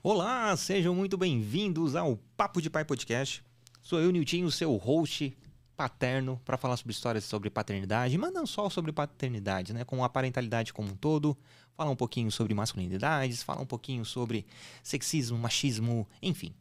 Olá, sejam muito bem-vindos ao Papo de Pai Podcast. Sou eu, Niltinho, seu host paterno, para falar sobre histórias sobre paternidade, mas não só sobre paternidade, né? Com a parentalidade como um todo, falar um pouquinho sobre masculinidades, falar um pouquinho sobre sexismo, machismo, enfim.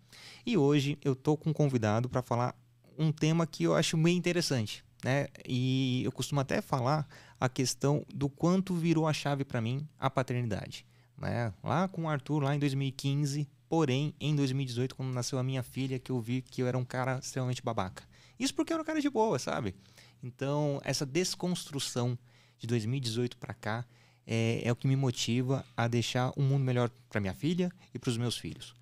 E hoje eu tô com um convidado para falar um tema que eu acho meio interessante, né? E eu costumo até falar a questão do quanto virou a chave para mim a paternidade, né? Lá com o Arthur lá em 2015, porém em 2018 quando nasceu a minha filha que eu vi que eu era um cara extremamente babaca. Isso porque eu era um cara de boa, sabe? Então, essa desconstrução de 2018 para cá é, é, o que me motiva a deixar um mundo melhor para minha filha e para os meus filhos.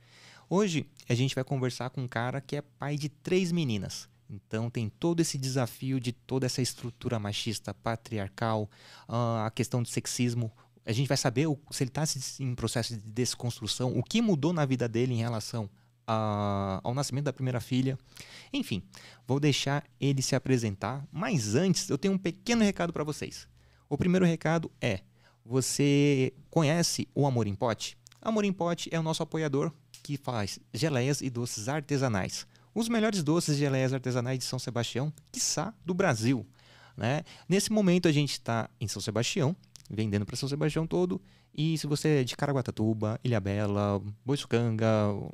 Hoje a gente vai conversar com um cara que é pai de três meninas. Então tem todo esse desafio de toda essa estrutura machista, patriarcal, uh, a questão do sexismo. A gente vai saber o, se ele está em processo de desconstrução, o que mudou na vida dele em relação a, ao nascimento da primeira filha. Enfim, vou deixar ele se apresentar, mas antes eu tenho um pequeno recado para vocês. O primeiro recado é: você conhece o Amor em Pote? Amor em Pote é o nosso apoiador que faz geleias e doces artesanais. Os melhores doces e geleias artesanais de São Sebastião, quiçá do Brasil. Né? Nesse momento a gente está em São Sebastião, vendendo para São Sebastião todo. E se você é de Caraguatatuba, Ilhabela, Boiçucanga,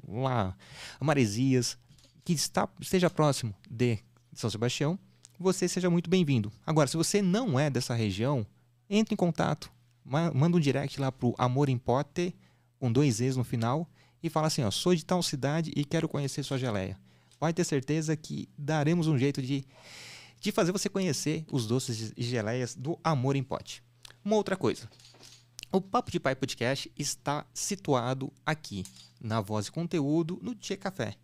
lá, Maresias, que está, esteja próximo de São Sebastião, você seja muito bem-vindo. Agora, se você não é dessa região, entre em contato, manda um direct lá pro Amor em Pote, com dois E's no final, e fala assim, ó, sou de tal cidade e quero conhecer sua geleia. Vai ter certeza que daremos um jeito de, de fazer você conhecer os doces e geleias do Amor em Pote. Uma outra coisa. O Papo de Pai Podcast está situado aqui, na Voz e Conteúdo, no Tchê Café.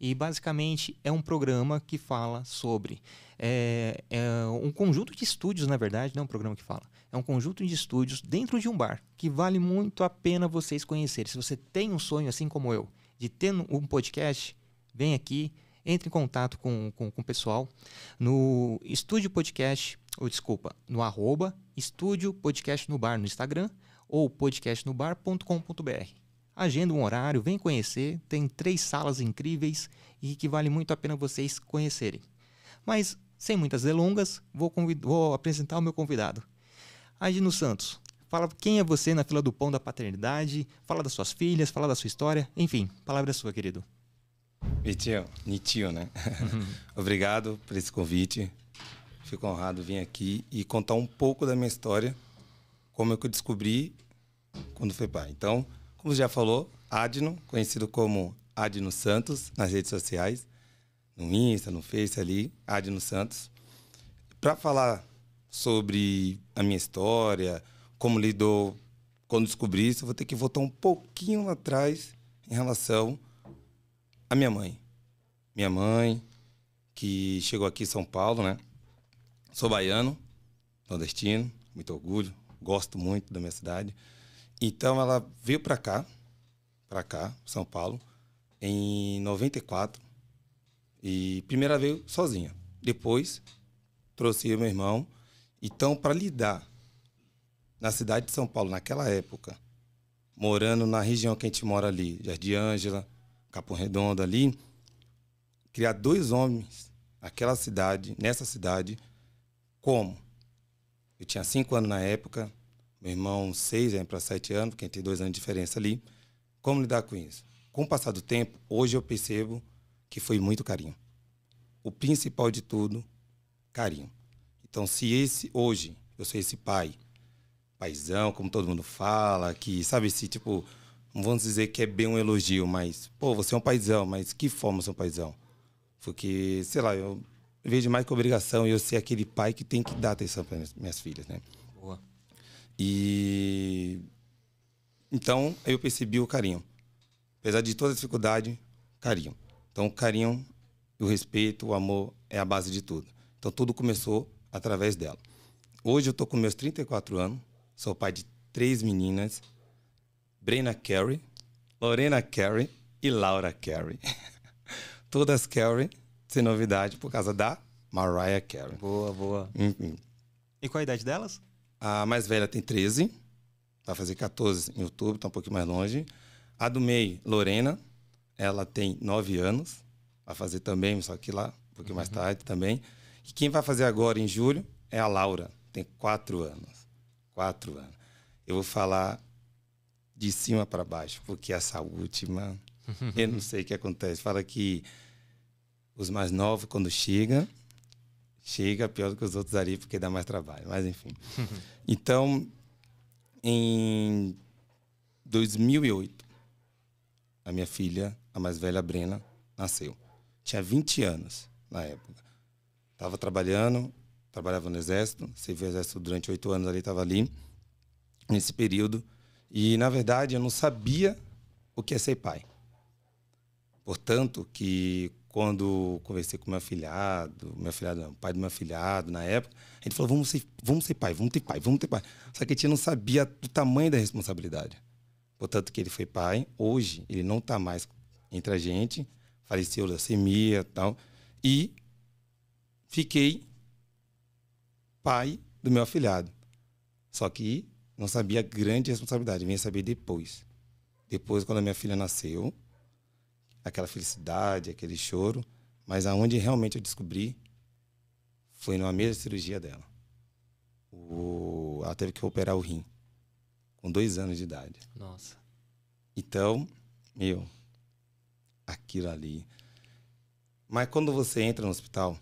E basicamente é um programa que fala sobre. É, é, um conjunto de estúdios, na verdade, não é um programa que fala. É um conjunto de estúdios dentro de um bar que vale muito a pena vocês conhecerem. Se você tem um sonho, assim como eu, de ter um podcast, vem aqui, entre em contato com, com, com o pessoal no Estúdio Podcast, ou desculpa, no arroba Estúdio Podcast no Bar no Instagram ou podcastnobar.com.br. Agenda um horário, vem conhecer, tem três salas incríveis e que vale muito a pena vocês conhecerem. Mas, sem muitas delongas, vou, vou apresentar o meu convidado. Agino Santos, fala quem é você na fila do pão da paternidade, fala das suas filhas, fala da sua história, enfim, palavra é sua, querido. Nitio, Nitio, né? Uhum. Obrigado por esse convite. Fico honrado vir aqui e contar um pouco da minha história, como é que eu descobri quando fui pai. Então, como já falou, Adno, conhecido como Adno Santos nas redes sociais, no Insta, no Face ali, Adno Santos. Para falar sobre a minha história, como lidou quando descobri isso, eu vou ter que voltar um pouquinho atrás em relação à minha mãe. Minha mãe, que chegou aqui em São Paulo, né? Sou baiano, nordestino, muito orgulho, gosto muito da minha cidade. Então ela veio para cá, para cá, São Paulo, em 94. E primeira veio sozinha. Depois trouxe eu meu irmão. Então, para lidar na cidade de São Paulo naquela época, morando na região que a gente mora ali, Jardim Ângela, Capão Redondo ali, criar dois homens naquela cidade, nessa cidade, como? Eu tinha cinco anos na época, meu irmão seis, para sete anos, porque tem dois anos de diferença ali. Como lidar com isso? Com o passar do tempo, hoje eu percebo que foi muito carinho. O principal de tudo, carinho. Então, se esse hoje eu sou esse pai, paizão, como todo mundo fala, que sabe se tipo, não vamos dizer que é bem um elogio, mas pô, você é um paizão, mas que forma você é um paizão? Porque, sei lá, eu vejo mais que obrigação eu ser aquele pai que tem que dar atenção para minhas, minhas filhas, né? Boa. E então eu percebi o carinho. Apesar de toda a dificuldade, carinho. Então o carinho, o respeito, o amor é a base de tudo. Então tudo começou através dela. Hoje eu tô com meus 34 anos, sou pai de três meninas, Brena Carey, Lorena Carey e Laura Carey. Todas Carey sem novidade por causa da Mariah Carey. Boa, boa. Uhum. E qual a idade delas? A mais velha tem 13, vai fazer 14 em outubro, tá um pouquinho mais longe. A do meio, Lorena, ela tem nove anos, vai fazer também, só que lá, um pouquinho uhum. mais tarde também. E quem vai fazer agora em julho é a Laura, tem quatro anos. Quatro anos. Eu vou falar de cima para baixo, porque essa última, eu não sei o que acontece. Fala que os mais novos, quando chegam, chega pior do que os outros ali, porque dá mais trabalho. Mas, enfim. então, em 2008, a minha filha, a mais velha, a Brena, nasceu. Tinha 20 anos na época. Estava trabalhando, trabalhava no Exército, servi o Exército durante oito anos ali, estava ali, nesse período. E, na verdade, eu não sabia o que é ser pai. Portanto, que quando conversei com meu afilhado, meu afilhado não, pai do meu afilhado, na época, a gente falou, vamos ser, vamos ser pai, vamos ter pai, vamos ter pai. Só que a gente não sabia o tamanho da responsabilidade. Portanto, que ele foi pai. Hoje, ele não está mais entre a gente. Faleceu leucemia e tal. E fiquei pai do meu afilhado. Só que não sabia a grande responsabilidade. Vim saber depois. Depois, quando a minha filha nasceu, aquela felicidade, aquele choro. Mas aonde realmente eu descobri foi numa mesa de cirurgia dela. O... Ela teve que operar o rim com dois anos de idade. Nossa. Então, meu, aquilo ali. Mas quando você entra no hospital,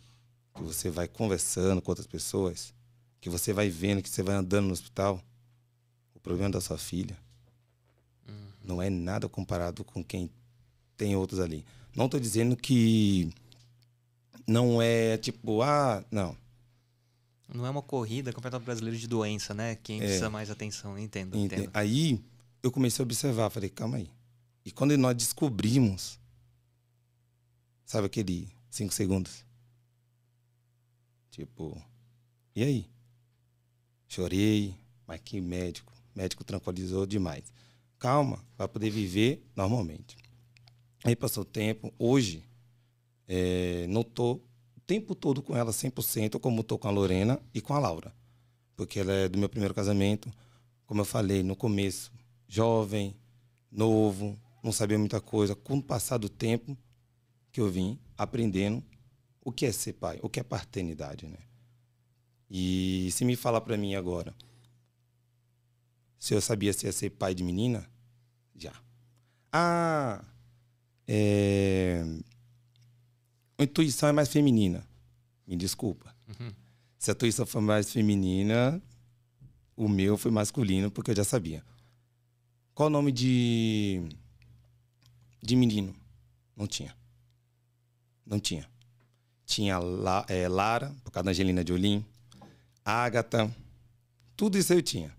que você vai conversando com outras pessoas, que você vai vendo, que você vai andando no hospital, o problema da sua filha uhum. não é nada comparado com quem tem outros ali. Não estou dizendo que não é tipo, ah, não. Não é uma corrida campeonato brasileiro de doença, né? Quem é. precisa mais atenção, entendo, entendo. Aí eu comecei a observar, falei, calma aí. E quando nós descobrimos, sabe aquele cinco segundos? Tipo, e aí? Chorei, mas que médico. médico tranquilizou demais. Calma, vai poder viver normalmente. Aí passou o tempo. Hoje, é, não tô tempo todo com ela 100%, como estou com a Lorena e com a Laura. Porque ela é do meu primeiro casamento. Como eu falei no começo, jovem, novo, não sabia muita coisa. Com o passar do tempo que eu vim aprendendo o que é ser pai, o que é paternidade, né? E se me falar para mim agora, se eu sabia se ia ser pai de menina, já. Ah, é, a intuição é mais feminina. Me desculpa. Uhum. Se a intuição for mais feminina, o meu foi masculino, porque eu já sabia. Qual o nome de. de menino? Não tinha. Não tinha. Tinha La, é, Lara, por causa da Angelina Jolie, Agatha, tudo isso eu tinha.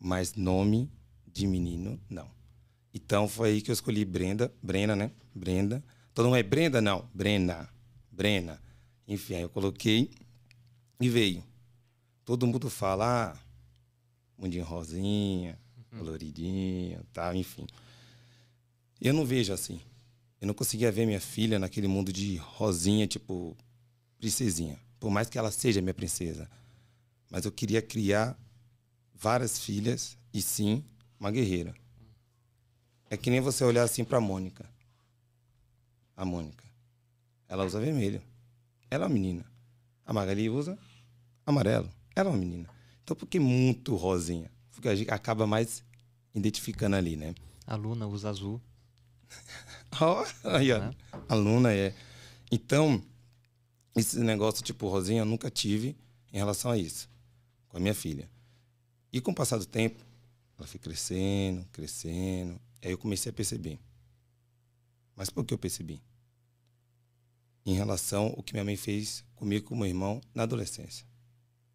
Mas nome de menino, não. Então foi aí que eu escolhi Brenda, Brena, né? Brenda Todo mundo é Brenda? Não, Brena. Brena. Enfim, aí eu coloquei e veio. Todo mundo fala, ah, mundinho rosinha, uhum. coloridinho, tá, enfim. Eu não vejo assim. Eu não conseguia ver minha filha naquele mundo de rosinha, tipo, princesinha. Por mais que ela seja minha princesa. Mas eu queria criar várias filhas e sim, uma guerreira. É que nem você olhar assim para Mônica a Mônica. Ela usa vermelho. Ela é uma menina. A Magali usa amarelo. Ela é uma menina. Então, por que muito rosinha? Porque a gente acaba mais identificando ali, né? A Luna usa azul. aí, ó. É. A Luna é. Então, esse negócio tipo rosinha eu nunca tive em relação a isso. Com a minha filha. E com o passar do tempo, ela foi crescendo, crescendo. Aí eu comecei a perceber mas por que eu percebi? Em relação ao que minha mãe fez comigo e com meu irmão na adolescência.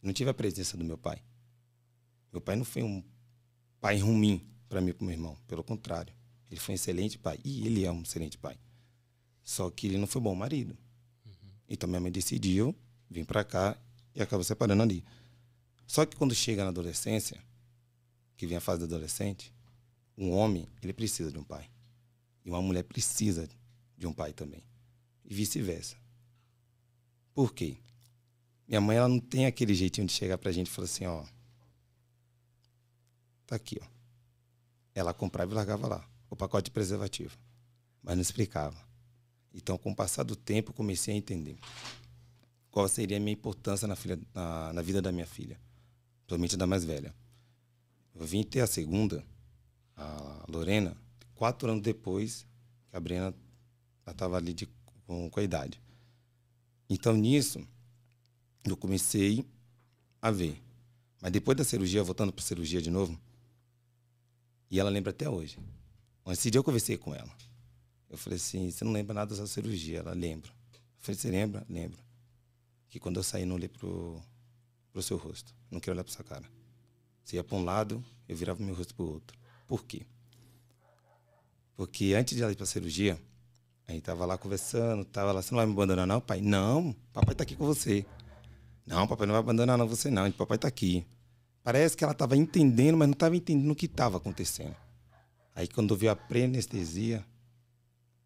Não tive a presença do meu pai. Meu pai não foi um pai ruim para mim e para meu irmão. Pelo contrário. Ele foi um excelente pai. E ele é um excelente pai. Só que ele não foi bom marido. Uhum. Então minha mãe decidiu vir para cá e acabou separando ali. Só que quando chega na adolescência, que vem a fase do adolescente, um homem, ele precisa de um pai. E uma mulher precisa de um pai também. E vice-versa. Por quê? Minha mãe ela não tem aquele jeitinho de chegar pra gente e falar assim, ó. Tá aqui, ó. Ela comprava e largava lá. pacote de preservativo. Mas não explicava. Então, com o passar do tempo, comecei a entender qual seria a minha importância na, filha, na, na vida da minha filha, principalmente da mais velha. Eu vim ter a segunda, a Lorena, quatro anos depois que a Brena estava ali de, com, com a idade. Então, nisso, eu comecei a ver. Mas depois da cirurgia, voltando para a cirurgia de novo, e ela lembra até hoje. Esse dia eu conversei com ela. Eu falei assim: você não lembra nada dessa cirurgia? Ela lembra. Eu falei: você lembra? Lembro. Que quando eu saí, não olhei pro, pro seu rosto. Não quero olhar para sua cara. Você ia para um lado, eu virava meu rosto para o outro. Por quê? Porque antes de ela ir para a cirurgia, a gente tava lá conversando, tava lá, você não vai me abandonar não, pai? Não, papai tá aqui com você. Não, papai não vai abandonar não você não, papai tá aqui. Parece que ela estava entendendo, mas não estava entendendo o que estava acontecendo. Aí quando viu a pré-anestesia,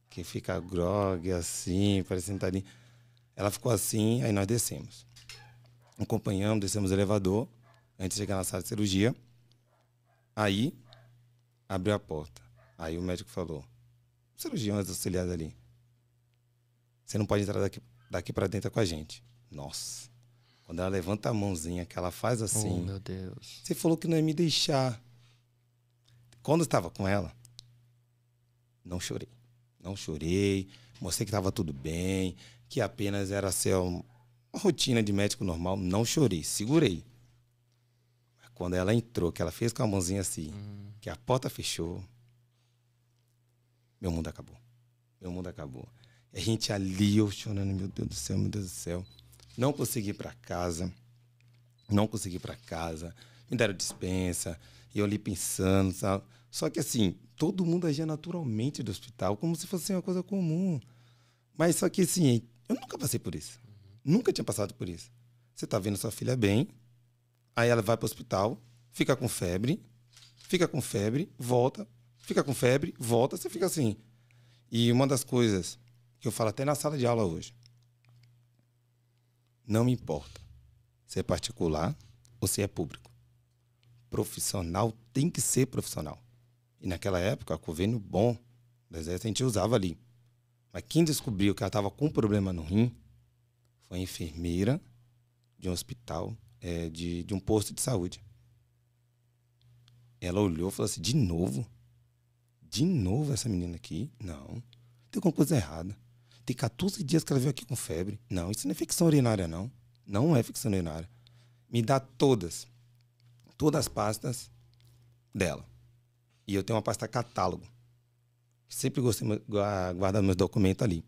que fica grog assim, parecendo ali, ela ficou assim, aí nós descemos. Acompanhamos, descemos o elevador, antes de chegar na sala de cirurgia. Aí, abriu a porta. Aí o médico falou, cirurgião auxiliares ali, você não pode entrar daqui, daqui para dentro com a gente. Nossa. Quando ela levanta a mãozinha, que ela faz assim. Oh, meu Deus. Você falou que não ia me deixar. Quando eu estava com ela, não chorei. Não chorei. Mostrei que estava tudo bem, que apenas era ser uma rotina de médico normal. Não chorei, segurei. Quando ela entrou, que ela fez com a mãozinha assim, hum. que a porta fechou, meu mundo acabou. Meu mundo acabou. A gente ali, eu chorando, meu Deus do céu, meu Deus do céu. Não consegui ir para casa. Não consegui ir para casa. Me deram dispensa. E eu ali pensando, sabe? Só que assim, todo mundo agia naturalmente do hospital, como se fosse uma coisa comum. Mas só que assim, eu nunca passei por isso. Nunca tinha passado por isso. Você tá vendo sua filha bem, aí ela vai para o hospital, fica com febre, fica com febre, volta, fica com febre, volta, você fica assim. E uma das coisas que eu falo até na sala de aula hoje, não me importa se é particular ou se é público. Profissional tem que ser profissional. E naquela época, convênio bom do exército a gente usava ali. Mas quem descobriu que ela estava com problema no rim foi a enfermeira de um hospital, é, de, de um posto de saúde. Ela olhou e falou assim: de novo? De novo essa menina aqui? Não. Tem alguma coisa errada. Tem 14 dias que ela veio aqui com febre. Não, isso não é ficção urinária, não. Não é ficção urinária. Me dá todas. Todas as pastas dela. E eu tenho uma pasta catálogo. Sempre gostei de guardar meus documentos ali.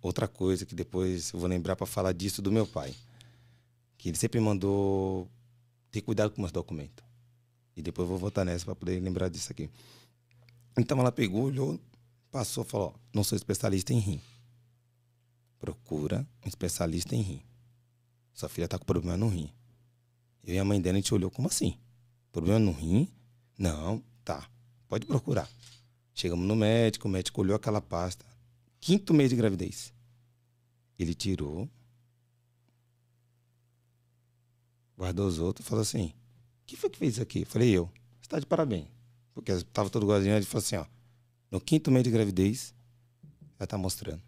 Outra coisa que depois eu vou lembrar para falar disso do meu pai. Que ele sempre mandou ter cuidado com meus documentos. E depois vou voltar nessa para poder lembrar disso aqui. Então ela pegou, olhou, passou, falou: não sou especialista em rim procura um especialista em rim. Sua filha está com problema no rim. Eu e a mãe dela, a gente olhou, como assim? Problema no rim? Não, tá. Pode procurar. Chegamos no médico, o médico olhou aquela pasta. Quinto mês de gravidez. Ele tirou, guardou os outros e falou assim: Quem foi que fez isso aqui? Falei: Eu. Você está de parabéns. Porque estava todo guardinho. Ele falou assim: Ó, no quinto mês de gravidez, ela está mostrando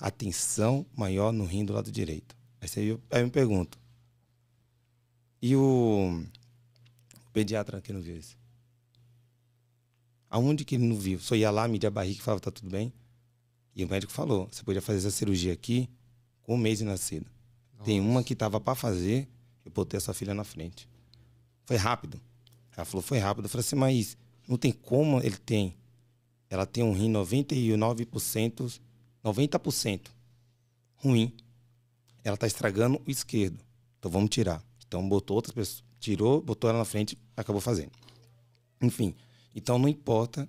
atenção maior no rim do lado direito. Aí, eu, aí eu me pergunto, e o, o pediatra que não viu isso? Aonde que ele não viu? Só ia lá, media a barriga e falava, tá tudo bem? E o médico falou, você podia fazer essa cirurgia aqui com um mês de nascida. Nossa. Tem uma que estava para fazer, eu botei a sua filha na frente. Foi rápido. Ela falou, foi rápido. Eu falei assim, mas não tem como ele tem. Ela tem um rim 99% 90% ruim. Ela está estragando o esquerdo. Então vamos tirar. Então botou outras pessoas, tirou, botou ela na frente, acabou fazendo. Enfim, então não importa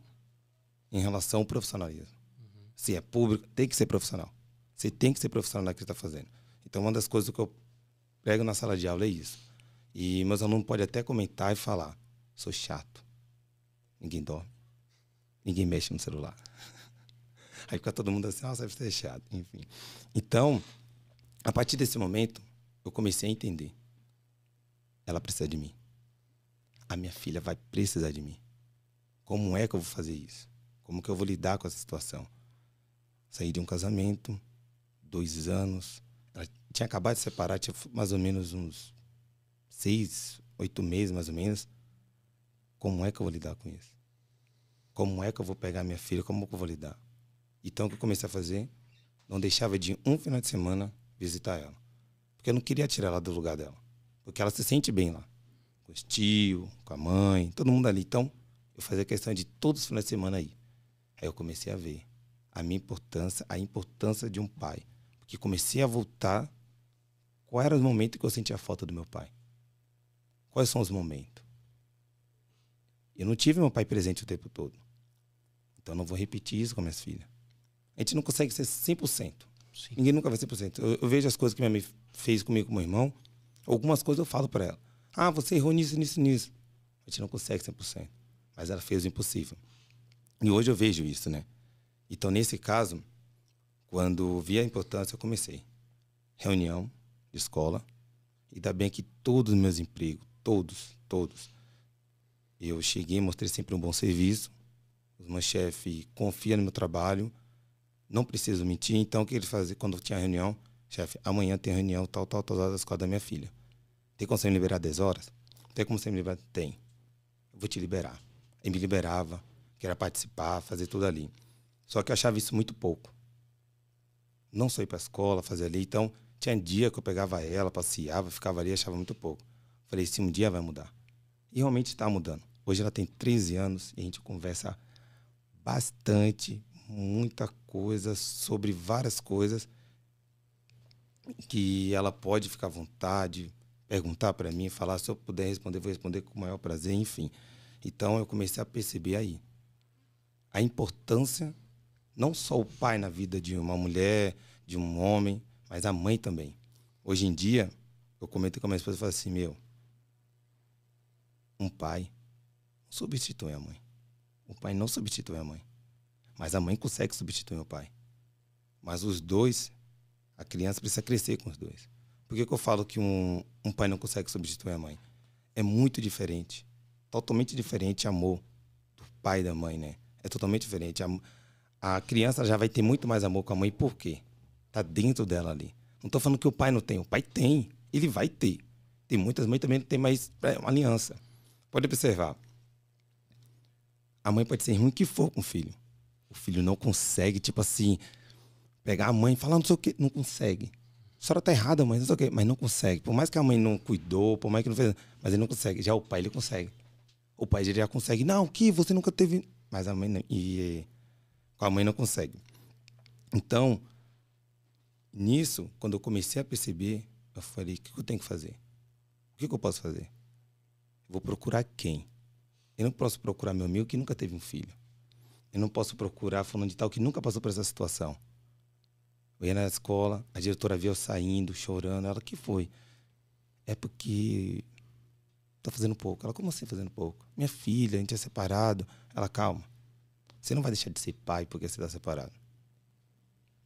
em relação ao profissionalismo. Uhum. Se é público, tem que ser profissional. Você tem que ser profissional naquilo que está fazendo. Então uma das coisas que eu prego na sala de aula é isso. E meus alunos podem até comentar e falar: sou chato. Ninguém dorme. Ninguém mexe no celular. Aí fica todo mundo assim, nossa, deve ser chato, enfim. Então, a partir desse momento, eu comecei a entender. Ela precisa de mim. A minha filha vai precisar de mim. Como é que eu vou fazer isso? Como que eu vou lidar com essa situação? Saí de um casamento, dois anos. Ela tinha acabado de separar, tinha mais ou menos uns seis, oito meses, mais ou menos. Como é que eu vou lidar com isso? Como é que eu vou pegar minha filha? Como que eu vou lidar? Então, o que eu comecei a fazer? Não deixava de um final de semana visitar ela. Porque eu não queria tirar ela do lugar dela. Porque ela se sente bem lá. Com os tios, com a mãe, todo mundo ali. Então, eu fazia questão de todos os finais de semana aí. Aí eu comecei a ver a minha importância, a importância de um pai. Porque comecei a voltar. Qual era o momento que eu sentia a falta do meu pai? Quais são os momentos? Eu não tive meu pai presente o tempo todo. Então não vou repetir isso com minhas filhas. A gente não consegue ser 100%. Sim. Ninguém nunca vai ser 100%. Eu, eu vejo as coisas que minha mãe fez comigo com meu irmão. Algumas coisas eu falo para ela. Ah, você errou nisso, nisso, nisso. A gente não consegue 100%. Mas ela fez o impossível. E hoje eu vejo isso, né? Então, nesse caso, quando vi a importância, eu comecei. Reunião de escola. E ainda bem que todos os meus empregos, todos, todos, eu cheguei, mostrei sempre um bom serviço. Os meus chefes confiam no meu trabalho. Não preciso mentir. Então, o que eles faziam quando tinha reunião? Chefe, amanhã tem reunião, tal, tal, tal, da escola da minha filha. Tem como você me liberar 10 horas? Tem como você me liberar? Tem. Eu vou te liberar. Ele me liberava, queria participar, fazer tudo ali. Só que eu achava isso muito pouco. Não só ir para a escola, fazer ali. Então, tinha dia que eu pegava ela, passeava, ficava ali, achava muito pouco. Falei, se um dia vai mudar. E realmente está mudando. Hoje ela tem 13 anos e a gente conversa bastante, muita coisa sobre várias coisas que ela pode ficar à vontade, perguntar para mim, falar se eu puder responder, vou responder com o maior prazer, enfim. Então eu comecei a perceber aí a importância não só o pai na vida de uma mulher, de um homem, mas a mãe também. Hoje em dia, eu comento com a minha esposa e falo assim, meu, um pai substitui a mãe. O pai não substitui a mãe. Mas a mãe consegue substituir o pai. Mas os dois, a criança precisa crescer com os dois. Por que, que eu falo que um, um pai não consegue substituir a mãe? É muito diferente. Totalmente diferente amor do pai e da mãe, né? É totalmente diferente. A, a criança já vai ter muito mais amor com a mãe, por quê? Tá dentro dela ali. Não estou falando que o pai não tem. O pai tem. Ele vai ter. Tem muitas mães também que tem mais é, uma aliança. Pode observar. A mãe pode ser ruim que for com o filho. O filho não consegue, tipo assim, pegar a mãe e falar, não sei o quê. Não consegue. A senhora tá errada, mãe, não sei o quê. Mas não consegue. Por mais que a mãe não cuidou, por mais que não fez. Mas ele não consegue. Já o pai, ele consegue. O pai ele já consegue. Não, que você nunca teve. Mas a mãe não. E com a mãe não consegue. Então, nisso, quando eu comecei a perceber, eu falei: o que eu tenho que fazer? O que eu posso fazer? Vou procurar quem? Eu não posso procurar meu amigo que nunca teve um filho. Eu não posso procurar fulano de tal que nunca passou por essa situação. Eu ia na escola, a diretora via eu saindo, chorando. Ela, que foi? É porque tá fazendo pouco. Ela, como assim fazendo pouco? Minha filha, a gente é separado. Ela, calma. Você não vai deixar de ser pai porque você está separado.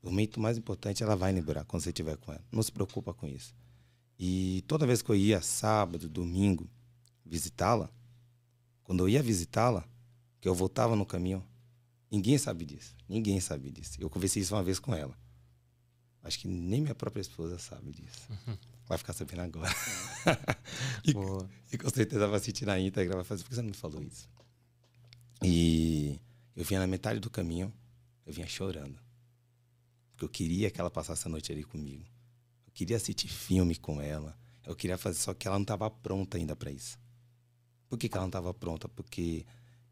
O momento mais importante ela vai lembrar quando você estiver com ela. Não se preocupa com isso. E toda vez que eu ia sábado, domingo, visitá-la, quando eu ia visitá-la, que eu voltava no caminho, ninguém sabe disso. Ninguém sabe disso. Eu conversei isso uma vez com ela. Acho que nem minha própria esposa sabe disso. Uhum. Vai ficar sabendo agora. e, e, com certeza vai assistir na íntegra, vai fazer, por que você não me falou isso? E eu vinha na metade do caminho, eu vinha chorando. Porque eu queria que ela passasse a noite ali comigo. Eu queria assistir filme com ela. Eu queria fazer, só que ela não estava pronta ainda para isso. Por que, que ela não estava pronta? Porque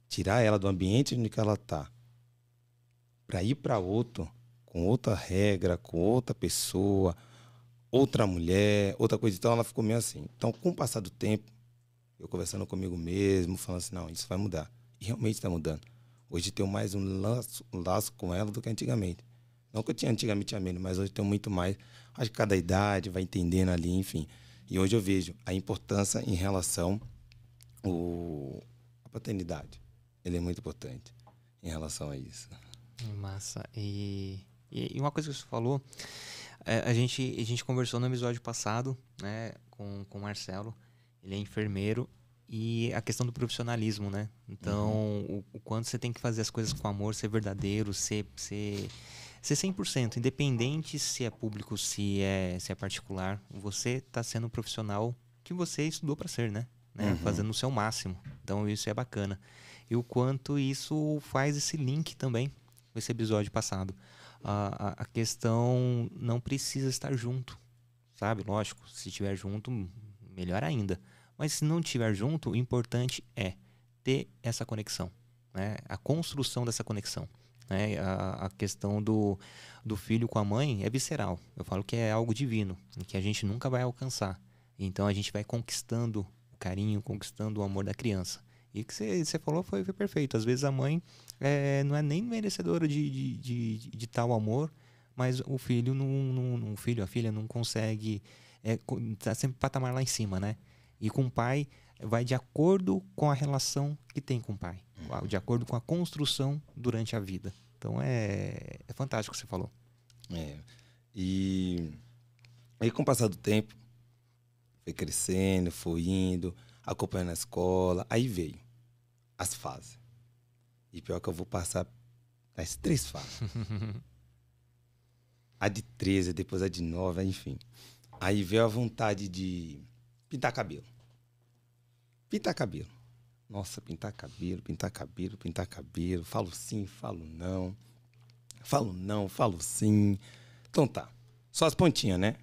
tirar ela do ambiente onde ela está para ir para outro, com outra regra, com outra pessoa, outra mulher, outra coisa. Então ela ficou meio assim. Então, com o passar do tempo, eu conversando comigo mesmo, falando assim: não, isso vai mudar. E realmente está mudando. Hoje tenho mais um laço, um laço com ela do que antigamente. Não que eu tinha antigamente a menos, mas hoje tenho muito mais. Acho que cada idade vai entendendo ali, enfim. E hoje eu vejo a importância em relação o, a paternidade. Ele é muito importante em relação a isso. Massa. E, e uma coisa que você falou, é, a, gente, a gente conversou no episódio passado né, com, com o Marcelo. Ele é enfermeiro e a questão do profissionalismo, né? Então, uhum. o, o, quanto você tem que fazer as coisas com amor, ser verdadeiro, ser, ser, ser 100%, independente se é público, se é, se é particular, você está sendo um profissional que você estudou para ser, né? né? Uhum. Fazendo o seu máximo. Então, isso é bacana. E o quanto isso faz esse link também com esse episódio passado. A, a, a questão não precisa estar junto, sabe? Lógico, se estiver junto, melhor ainda. Mas se não estiver junto, o importante é ter essa conexão, né? a construção dessa conexão. Né? A, a, questão do, do filho com a mãe é visceral. Eu falo que é algo divino, que a gente nunca vai alcançar. Então a gente vai conquistando o carinho, conquistando o amor da criança. E o que você falou foi, foi, perfeito. Às vezes a mãe é, não é nem merecedora de, de, de, de, tal amor, mas o filho, não, não, o filho, a filha não consegue. É, tá sempre patamar lá em cima, né? E com o pai vai de acordo com a relação que tem com o pai, de acordo com a construção durante a vida. Então é, é fantástico o que você falou. É. E aí com o passar do tempo, foi crescendo, foi indo, acompanhando a escola, aí veio as fases. E pior que eu vou passar as três fases. a de 13, depois a de 9, enfim. Aí veio a vontade de pintar cabelo. Pintar cabelo. Nossa, pintar cabelo, pintar cabelo, pintar cabelo. Falo sim, falo não. Falo não, falo sim. Então tá. Só as pontinhas, né?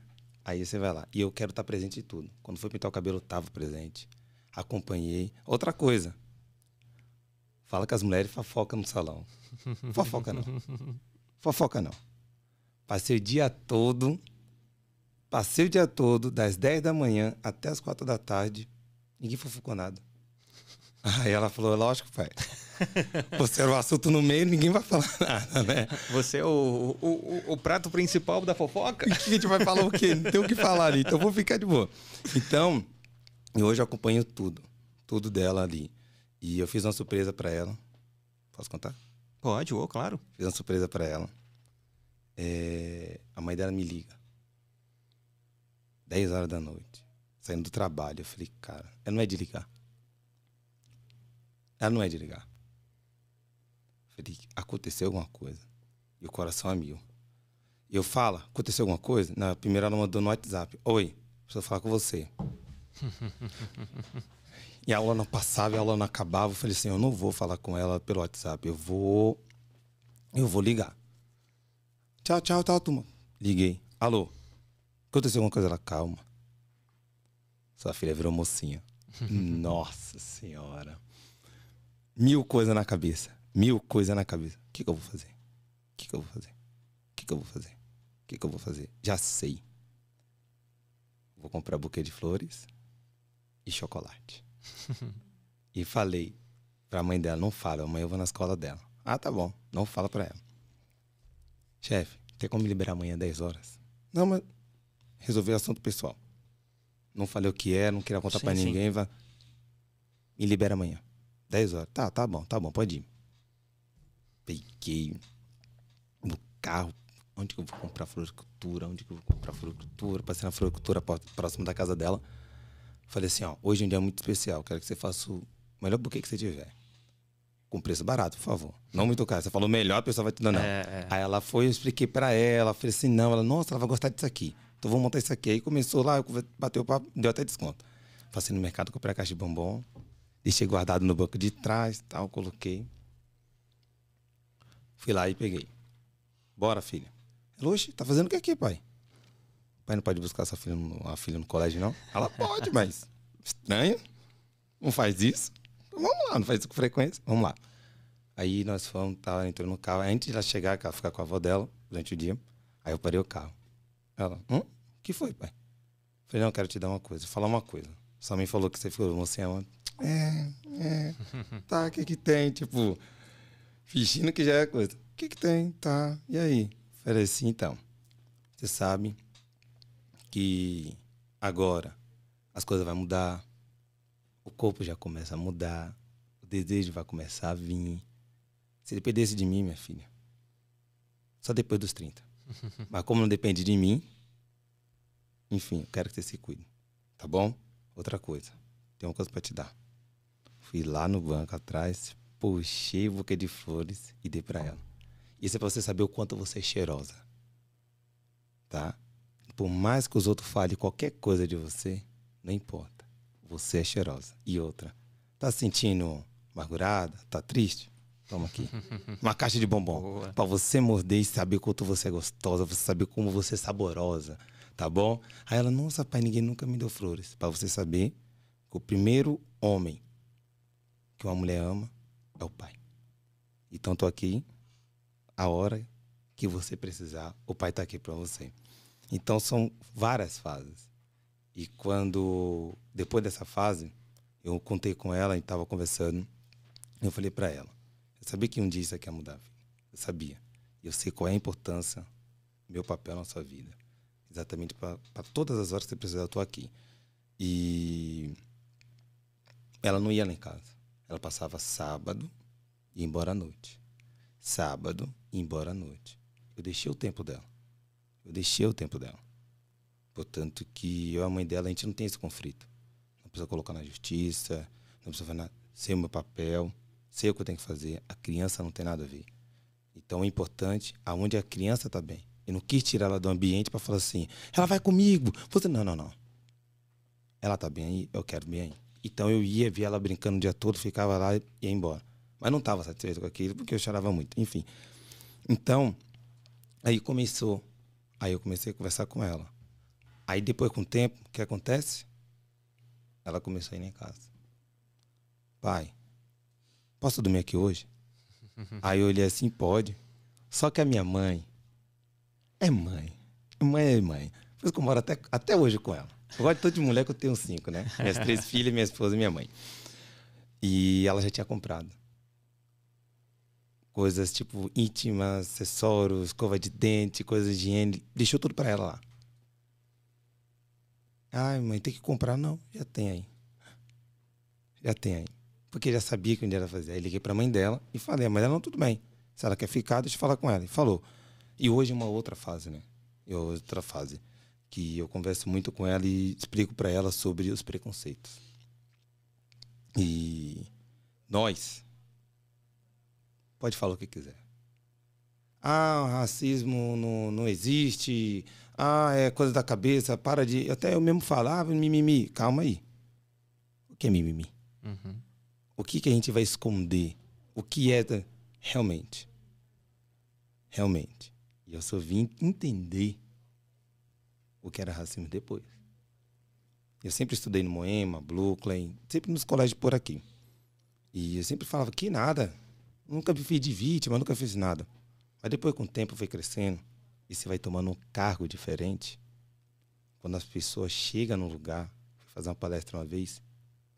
Aí você vai lá. E eu quero estar presente em tudo. Quando foi pintar o cabelo, eu tava presente. Acompanhei. Outra coisa. Fala que as mulheres fofocam no salão. Fofoca não. Fofoca não. Passei o dia todo Passei o dia todo, das 10 da manhã até as 4 da tarde. Ninguém fofocou nada. Aí ela falou, lógico, pai. Você era o assunto no meio, ninguém vai falar nada, né? Você é o, o, o, o prato principal da fofoca? a gente vai falar o quê? Não tem o que falar ali, então vou ficar de boa. Então, hoje eu acompanho tudo. Tudo dela ali. E eu fiz uma surpresa para ela. Posso contar? Pode, oh, claro. Fiz uma surpresa para ela. É... A mãe dela me liga. 10 horas da noite, saindo do trabalho. Eu falei, cara, ela não é de ligar. Ela não é de ligar. Eu falei, aconteceu alguma coisa. E o coração é mil. E eu falo, aconteceu alguma coisa? Na primeira ela mandou no WhatsApp. Oi, preciso falar com você. e a aula não passava, a aula não acabava. Eu falei assim, eu não vou falar com ela pelo WhatsApp. Eu vou. Eu vou ligar. Tchau, tchau, tchau, turma. Liguei. Alô? Aconteceu alguma coisa, ela, calma. Sua filha virou mocinha. Nossa senhora. Mil coisas na cabeça. Mil coisas na cabeça. O que, que eu vou fazer? O que, que eu vou fazer? O que, que eu vou fazer? O que, que eu vou fazer? Já sei. Vou comprar buquê de flores e chocolate. e falei pra mãe dela, não fala, amanhã eu vou na escola dela. Ah, tá bom. Não fala pra ela. Chefe, tem como me liberar amanhã às 10 horas? Não, mas resolver assunto pessoal. Não falei o que é, não queria contar para ninguém. Vai... Me libera amanhã. 10 horas. Tá, tá bom, tá bom, pode ir. Peguei no carro. Onde que eu vou comprar floricultura? Onde que eu vou comprar floricultura? Passei na floricultura próximo da casa dela. Falei assim, ó, hoje é um dia muito especial. Quero que você faça o melhor buquê que você tiver. Com preço barato, por favor. Não muito caro. Você falou melhor, a pessoa vai te dar, não. É, é. Aí ela foi, eu expliquei para ela. Falei assim, não. Ela, nossa, ela vai gostar disso aqui. Então vamos montar isso aqui. Aí começou lá, bateu o papo, deu até desconto. Passei no mercado, comprei a caixa de bombom, deixei guardado no banco de trás, tal, coloquei. Fui lá e peguei. Bora, filha. Oxe, tá fazendo o que aqui, pai? Pai não pode buscar sua filha no, a filha no colégio, não? Ela pode, mas estranho. Não faz isso. Vamos lá, não faz isso com frequência. Vamos lá. Aí nós fomos, tava, entrou no carro. Antes de ela chegar, ela ficar com a avó dela durante o dia. Aí eu parei o carro. Ela, hum? Que foi, pai? Falei, não, quero te dar uma coisa, falar uma coisa. Sua mãe falou que você ficou você é uma... É, é, tá, o que que tem? Tipo, fingindo que já é coisa. O que que tem? Tá, e aí? Falei assim, então, você sabe que agora as coisas vão mudar, o corpo já começa a mudar, o desejo vai começar a vir. Se dependesse de mim, minha filha, só depois dos 30. Mas como não depende de mim, enfim, eu quero que você se cuide. Tá bom? Outra coisa. Tem uma coisa para te dar. Fui lá no banco atrás, puxei o buquê de flores e dei para ela. Isso é para você saber o quanto você é cheirosa. Tá? Por mais que os outros falem qualquer coisa de você, não importa. Você é cheirosa. E outra, tá se sentindo amargurada? Tá triste? Toma aqui. Uma caixa de bombom. Para você morder e saber quanto você é gostosa, você saber como você é saborosa. Tá bom? Aí ela, nossa, pai, ninguém nunca me deu flores. Para você saber que o primeiro homem que uma mulher ama é o pai. Então tô aqui a hora que você precisar, o pai tá aqui para você. Então são várias fases. E quando depois dessa fase, eu contei com ela e estava conversando, eu falei para ela: "Eu sabia que um dia isso aqui ia mudar, eu sabia. Eu sei qual é a importância meu papel na sua vida. Exatamente para todas as horas que você precisar, eu tô aqui." E ela não ia lá em casa. Ela passava sábado e ia embora à noite. Sábado e embora à noite. Eu deixei o tempo dela. Eu deixei o tempo dela. Portanto, que eu e a mãe dela, a gente não tem esse conflito. Não precisa colocar na justiça, não precisa fazer nada. Sei o meu papel, sei o que eu tenho que fazer. A criança não tem nada a ver. Então, é importante aonde a criança está bem. Eu não quis tirar ela do ambiente para falar assim, ela vai comigo. Você, não, não, não. Ela está bem aí, eu quero bem aí. Então, eu ia, via ela brincando o dia todo, ficava lá e ia embora. Mas não estava satisfeito com aquilo, porque eu chorava muito. Enfim. Então, aí começou Aí eu comecei a conversar com ela. Aí depois, com o tempo, o que acontece? Ela começou a ir em casa. Pai, posso dormir aqui hoje? Aí eu olhei assim, pode. Só que a minha mãe é mãe. Mãe é mãe. Por isso que eu moro até, até hoje com ela. Eu gosto de mulher que eu tenho cinco, né? Minhas três filhas, minha esposa e minha mãe. E ela já tinha comprado coisas tipo íntimas, acessórios, escova de dente, coisas de higiene, deixou tudo para ela lá. Ai, mãe, tem que comprar? Não, já tem aí. Já tem aí. Porque já sabia que um dia ela fazia. Aí liguei para a mãe dela e falei, a mãe dela não, tudo bem. Se ela quer ficar, deixa eu falar com ela. E falou. E hoje é uma outra fase, né? É outra fase. Que eu converso muito com ela e explico para ela sobre os preconceitos. E nós, pode falar o que quiser. Ah, racismo não, não existe. Ah, é coisa da cabeça. Para de. Até eu mesmo falava ah, mimimi. Calma aí. O que é mimimi? Uhum. O que, que a gente vai esconder? O que é realmente? Realmente. Eu só vim entender o que era racismo depois. Eu sempre estudei no Moema, Brooklyn, sempre nos colégios por aqui. E eu sempre falava que nada, Nunca me fiz de vítima, nunca fiz nada. Mas depois, com o tempo, foi crescendo e você vai tomando um cargo diferente. Quando as pessoas chegam no lugar, fui fazer uma palestra uma vez,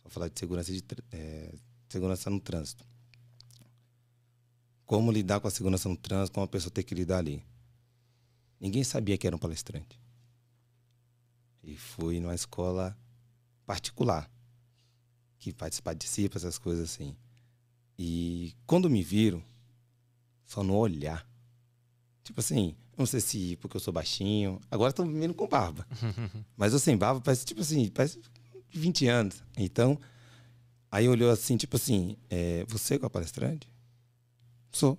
para falar de segurança, de, é, segurança no trânsito. Como lidar com a segurança no trânsito, como a pessoa tem que lidar ali. Ninguém sabia que era um palestrante. E fui numa escola particular, que participa essas coisas assim. E quando me viram, só no olhar. Tipo assim, não sei se porque eu sou baixinho. Agora estão me vendo com barba. Mas eu sem barba parece, tipo assim, parece 20 anos. Então, aí olhou assim, tipo assim, é, você é o palestrante? Sou.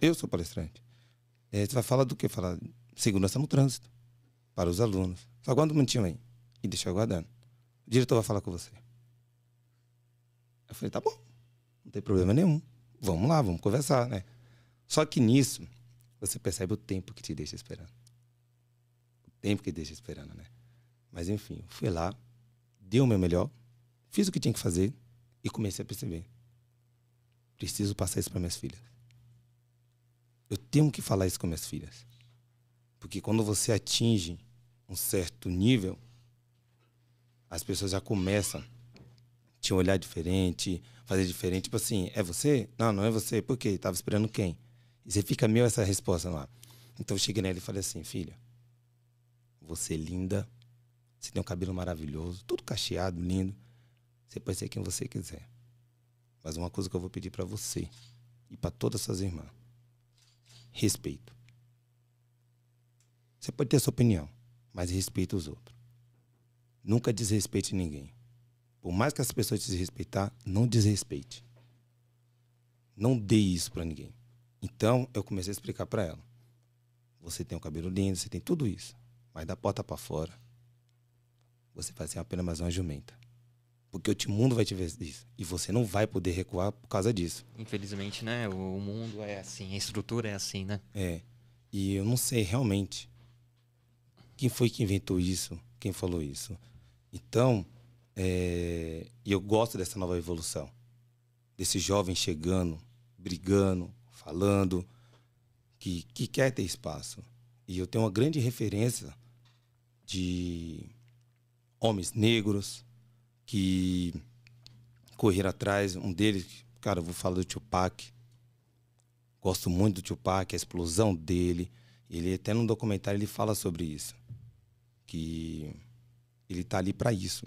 Eu sou palestrante. É, você vai falar do quê? Falar segurança no trânsito para os alunos. Só aguarda um minutinho aí. E deixa eu aguardando. O diretor vai falar com você. Eu falei, tá bom. Não tem problema nenhum. Vamos lá, vamos conversar, né? Só que nisso, você percebe o tempo que te deixa esperando. O tempo que deixa esperando, né? Mas enfim, fui lá, dei o meu melhor, fiz o que tinha que fazer e comecei a perceber. Preciso passar isso para minhas filhas. Eu tenho que falar isso com minhas filhas. Porque quando você atinge um certo nível, as pessoas já começam a te olhar diferente, fazer diferente. Tipo assim, é você? Não, não é você. Por quê? Tava esperando quem? E você fica meio essa resposta lá. Então eu cheguei nela e falei assim, filha, você é linda, você tem um cabelo maravilhoso, tudo cacheado, lindo. Você pode ser quem você quiser. Mas uma coisa que eu vou pedir para você e para todas as suas irmãs: respeito. Você pode ter sua opinião, mas respeita os outros. Nunca desrespeite ninguém. Por mais que essa pessoa te desrespeitar, não desrespeite. Não dê isso para ninguém. Então, eu comecei a explicar para ela. Você tem o cabelo lindo, você tem tudo isso. Mas da porta para fora, você vai ser apenas mais uma jumenta. Porque o mundo vai te ver isso. E você não vai poder recuar por causa disso. Infelizmente, né? O mundo é assim, a estrutura é assim, né? É. E eu não sei realmente quem foi que inventou isso, quem falou isso. Então, é, eu gosto dessa nova evolução. Desse jovem chegando, brigando, falando, que, que quer ter espaço. E eu tenho uma grande referência de homens negros que correram atrás. Um deles, cara, eu vou falar do Tupac. Gosto muito do Tupac, a explosão dele. Ele até no documentário ele fala sobre isso, que ele tá ali para isso.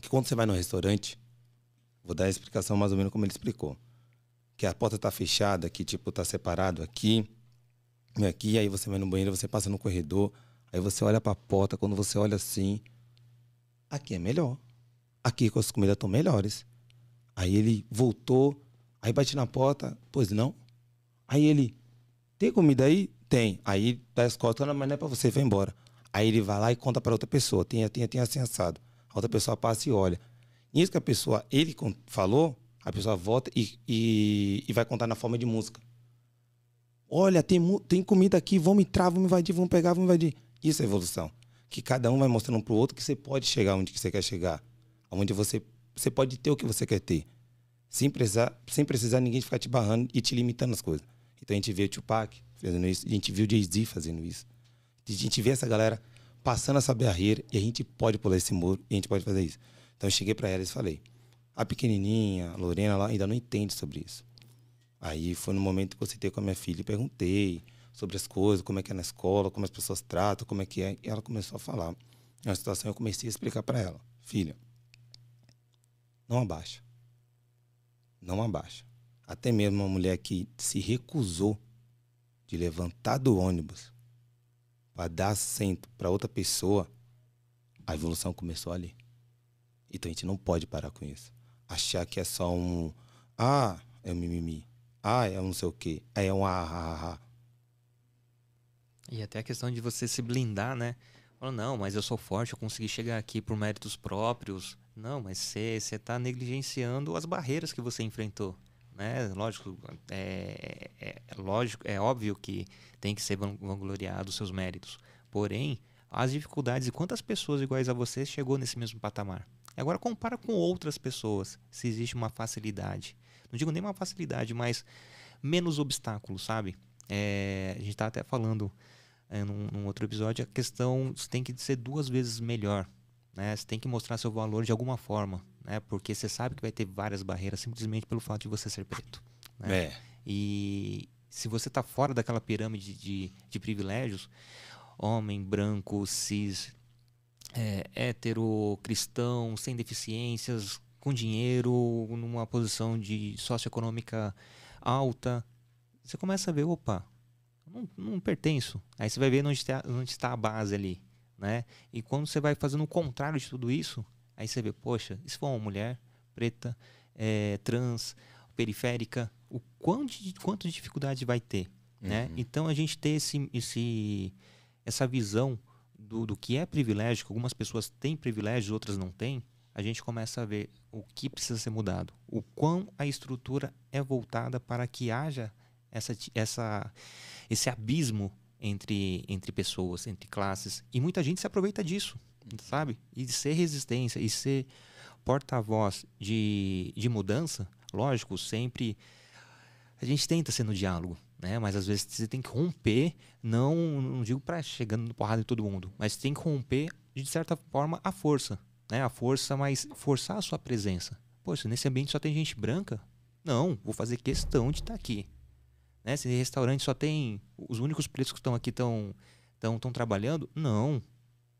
Que quando você vai no restaurante, vou dar a explicação mais ou menos como ele explicou, que a porta tá fechada, que tipo tá separado aqui, aqui, aí você vai no banheiro, você passa no corredor, aí você olha para a porta, quando você olha assim, aqui é melhor. Aqui as comidas estão melhores. Aí ele voltou, aí bate na porta, pois não. Aí ele, tem comida aí? Tem. Aí dá as costas, mas não é pra você, vai embora. Aí ele vai lá e conta para outra pessoa, tem, tem, tem assim assado. A outra pessoa passa e olha. Nisso que a pessoa, ele falou, a pessoa volta e, e, e vai contar na forma de música. Olha, tem, tem comida aqui, vamos entrar, vamos invadir, vamos pegar, vamos invadir. Isso é evolução. Que cada um vai mostrando para o outro que você pode chegar onde que você quer chegar. Onde você, você pode ter o que você quer ter. Sem precisar, sem precisar ninguém ficar te barrando e te limitando as coisas. Então a gente vê o Tupac fazendo isso, a gente viu o Jay-Z fazendo isso. A gente vê essa galera passando essa barreira e a gente pode pular esse muro e a gente pode fazer isso. Então eu cheguei para ela e falei: a pequenininha, a Lorena lá, ainda não entende sobre isso. Aí foi no momento que eu citei com a minha filha e perguntei sobre as coisas, como é que é na escola, como as pessoas tratam, como é que é. E ela começou a falar. Na situação eu comecei a explicar para ela: filha, não abaixa. Não abaixa. Até mesmo uma mulher que se recusou de levantar do ônibus para dar assento para outra pessoa, a evolução começou ali. Então a gente não pode parar com isso. Achar que é só um. Ah, é um mimimi. Ah, é um não sei o quê. É um ah, ah, ah. ah. E até a questão de você se blindar, né? Falando, não, mas eu sou forte, eu consegui chegar aqui por méritos próprios. Não, mas você está negligenciando as barreiras que você enfrentou. Né? Lógico, é, é, é, lógico, é óbvio que tem que ser vangloriado os seus méritos. Porém, as dificuldades e quantas pessoas iguais a você chegou nesse mesmo patamar. Agora compara com outras pessoas, se existe uma facilidade. Não digo nem uma facilidade, mas menos obstáculos, sabe? É, a gente está até falando é, num, num, outro episódio, a questão tem que ser duas vezes melhor. Né? Você tem que mostrar seu valor de alguma forma, né? porque você sabe que vai ter várias barreiras simplesmente pelo fato de você ser preto. Né? É. E se você está fora daquela pirâmide de, de privilégios, homem, branco, cis, é, hétero, cristão, sem deficiências, com dinheiro, numa posição de socioeconômica alta, você começa a ver, opa, não, não pertenço. Aí você vai ver onde está, onde está a base ali, né? E quando você vai fazendo o contrário de tudo isso, aí você vê, poxa, se for uma mulher preta, é, trans, periférica, o quanto de, quanto de dificuldade vai ter, né? uhum. né? Então a gente ter esse, esse, essa visão do, do que é privilégio, que algumas pessoas têm privilégios, outras não têm, a gente começa a ver o que precisa ser mudado, o quão a estrutura é voltada para que haja essa, essa, esse abismo entre, entre pessoas, entre classes. E muita gente se aproveita disso, sabe? E ser resistência, e ser porta-voz de, de mudança, lógico, sempre a gente tenta ser no diálogo, né? Mas às vezes você tem que romper, não, não digo para chegando porrada de todo mundo, mas tem que romper de certa forma a força, né? A força, mas forçar a sua presença. Poxa, nesse ambiente só tem gente branca? Não, vou fazer questão de estar tá aqui. Né? Se restaurante só tem. Os únicos preços que estão aqui estão tão, tão trabalhando? Não.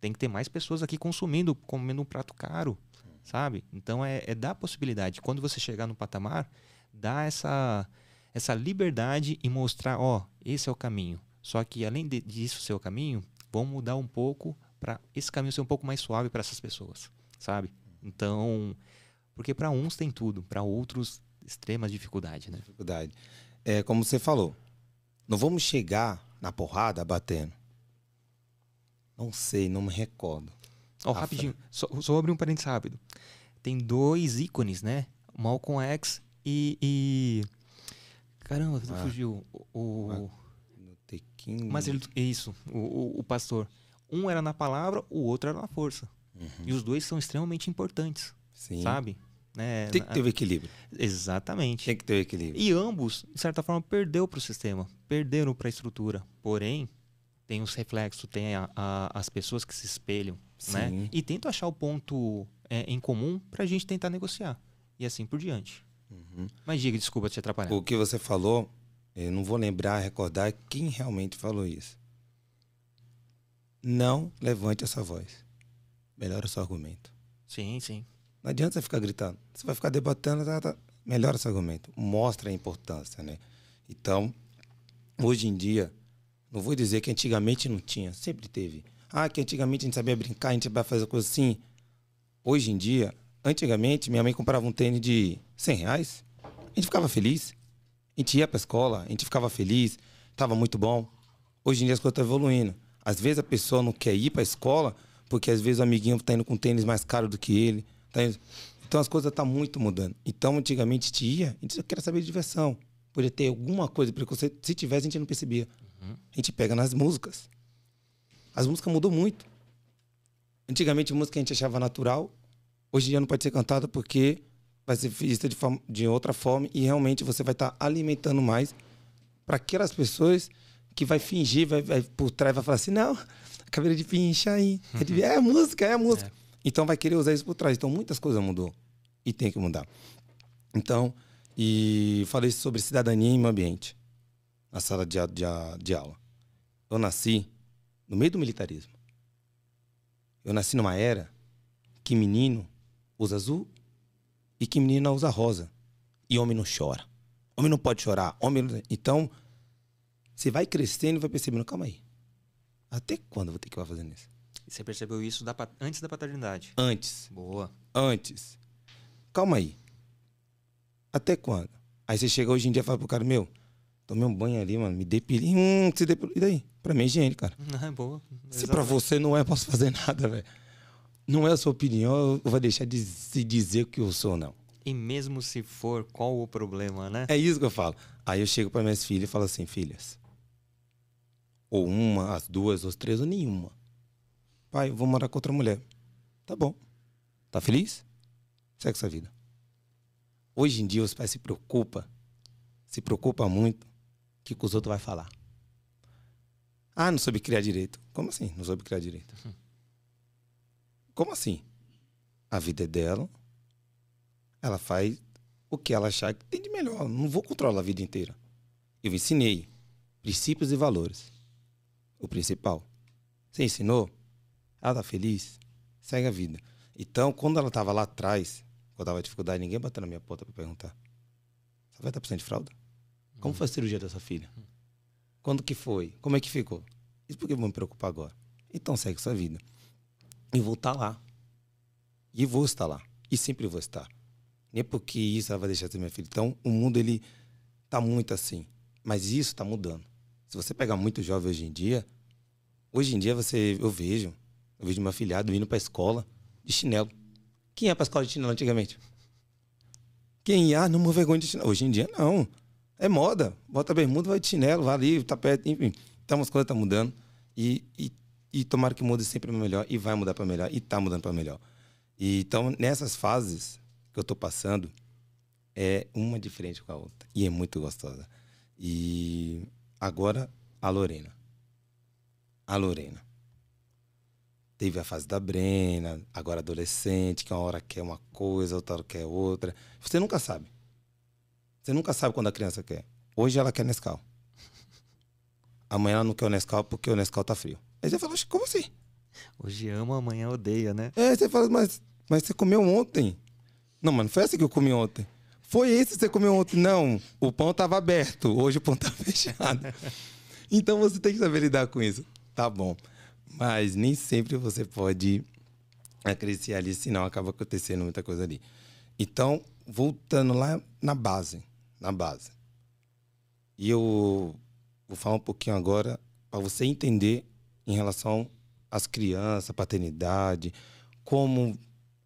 Tem que ter mais pessoas aqui consumindo, comendo um prato caro, sabe? Então é, é dar possibilidade. Quando você chegar no patamar, dar essa, essa liberdade e mostrar: ó, esse é o caminho. Só que além de, disso ser o caminho, vamos mudar um pouco para esse caminho ser um pouco mais suave para essas pessoas, sabe? Então, porque para uns tem tudo, para outros extrema dificuldade, né? Dificuldade. É como você falou, não vamos chegar na porrada batendo. Não sei, não me recordo. Ó, rapidinho, só, só abrir um parênteses rápido. Tem dois ícones, né? Malcolm X e. e... Caramba, Ah. fugiu. O. Tequim. Mas ele, isso, o, o, o pastor. Um era na palavra, o outro era na força. E os dois são extremamente importantes, Sim. sabe? Né? Tem que ter o equilíbrio. Exatamente. Tem que ter o equilíbrio. E ambos, de certa forma, perdeu para o sistema, perderam para a estrutura. Porém, tem os reflexos, tem a- a- as pessoas que se espelham, né? E tentam achar o ponto é, em comum para a gente tentar negociar. E assim por diante. Mas diga, desculpa te atrapalhar. O que você falou, eu não vou lembrar, recordar quem realmente falou isso. Não levante essa voz. Melhora o seu argumento. Sim, sim. Não adianta você ficar gritando. Você vai ficar debatendo, tá, tá. melhora esse argumento. Mostra a importância, né? Então, hoje em dia, não vou dizer que antigamente não tinha, sempre teve. Ah, que antigamente a gente sabia brincar, a gente sabia fazer coisa assim. Hoje em dia, antigamente, minha mãe comprava um tênis de 100 reais, a gente ficava feliz. A gente ia pra escola, a gente ficava feliz, tava muito bom. Hoje em dia as coisas estão evoluindo. Às vezes a pessoa não quer ir pra escola porque às vezes o amiguinho tá indo com tênis mais caro do que ele. Tá Então as coisas estão muito mudando. Então antigamente a gente ia, a gente queria saber de diversão. Podia ter alguma coisa de preconceito. Se tivesse, a gente não percebia. A gente pega nas músicas. As músicas mudou muito. Antigamente, música a gente achava natural. Hoje em dia não pode ser cantada porque vai ser vista de, forma- de outra forma e realmente você vai estar alimentando mais para aquelas pessoas que vai fingir, vai, vai por trás, vai falar assim, não, cabelo de pincha aí. É, de- é música, é música. Então vai querer usar isso por trás. Então muitas coisas mudou e tem que mudar. Então, e falei sobre cidadania e meio ambiente na sala de, de, de aula. Eu nasci no meio do militarismo. Eu nasci numa era que menino usa azul e que menina usa rosa. E homem não chora. Homem não pode chorar. Homem não... Então, você vai crescendo e vai percebendo, calma aí. Até quando eu vou ter que ficar fazendo isso? E Você percebeu isso da antes da paternidade. Antes. Boa. Antes. Calma aí. Até quando? Aí você chega hoje em dia e fala pro cara, meu, tomei um banho ali, mano, me depilei. Hum, se depilou. E daí? Pra mim é higiene, cara. Não, é boa. Se pra você não é, posso fazer nada, velho. Não é a sua opinião, eu vou deixar de se dizer o que eu sou, não. E mesmo se for, qual o problema, né? É isso que eu falo. Aí eu chego para minhas filhas e falo assim, filhas. Ou uma, as duas, ou as três, ou nenhuma. Pai, vou morar com outra mulher. Tá bom. Tá feliz? Segue sua vida. Hoje em dia os pais se preocupam, se preocupam muito, o que, que os outros vão falar. Ah, não soube criar direito. Como assim? Não soube criar direito. Como assim? A vida é dela. Ela faz o que ela achar que tem de melhor. Não vou controlar a vida inteira. Eu ensinei princípios e valores. O principal. Você ensinou? Ela tá feliz? Segue a vida. Então, quando ela tava lá atrás, quando tava dificuldade, ninguém bateu na minha porta para perguntar. Você vai estar precisando de fralda? Como foi a cirurgia da sua filha? Quando que foi? Como é que ficou? Isso porque eu vou me preocupar agora. Então segue sua vida. E vou estar lá. E vou estar lá. E sempre vou estar. Nem porque isso ela vai deixar de ser minha filha. Então, o mundo, ele tá muito assim. Mas isso tá mudando. Se você pegar muito jovem hoje em dia, hoje em dia você, eu vejo, eu vejo meu afilhado indo pra escola de chinelo. Quem ia pra escola de chinelo antigamente? Quem ia? Ah, não, uma vergonha de chinelo. Hoje em dia, não. É moda. Bota bermuda, vai de chinelo, vai ali, tapete, enfim. Então, as coisas estão mudando. E, e, e tomara que mude sempre para melhor. E vai mudar para melhor. E tá mudando para melhor. E, então, nessas fases que eu tô passando, é uma diferente com a outra. E é muito gostosa. E agora, a Lorena. A Lorena. Teve a fase da Brena, agora adolescente, que uma hora quer uma coisa, outra hora quer outra. Você nunca sabe. Você nunca sabe quando a criança quer. Hoje ela quer Nescau. Amanhã ela não quer o Nescau porque o Nescau tá frio. Aí você fala, "Oxe, como assim? Hoje ama, amanhã odeia, né? É, você fala, mas, mas você comeu ontem. Não, mas não foi essa que eu comi ontem. Foi esse que você comeu ontem. Não, o pão tava aberto, hoje o pão tá fechado. então você tem que saber lidar com isso. Tá bom. Mas nem sempre você pode acrescer ali, senão acaba acontecendo muita coisa ali. Então, voltando lá na base, na base. E eu vou falar um pouquinho agora para você entender em relação às crianças, paternidade, como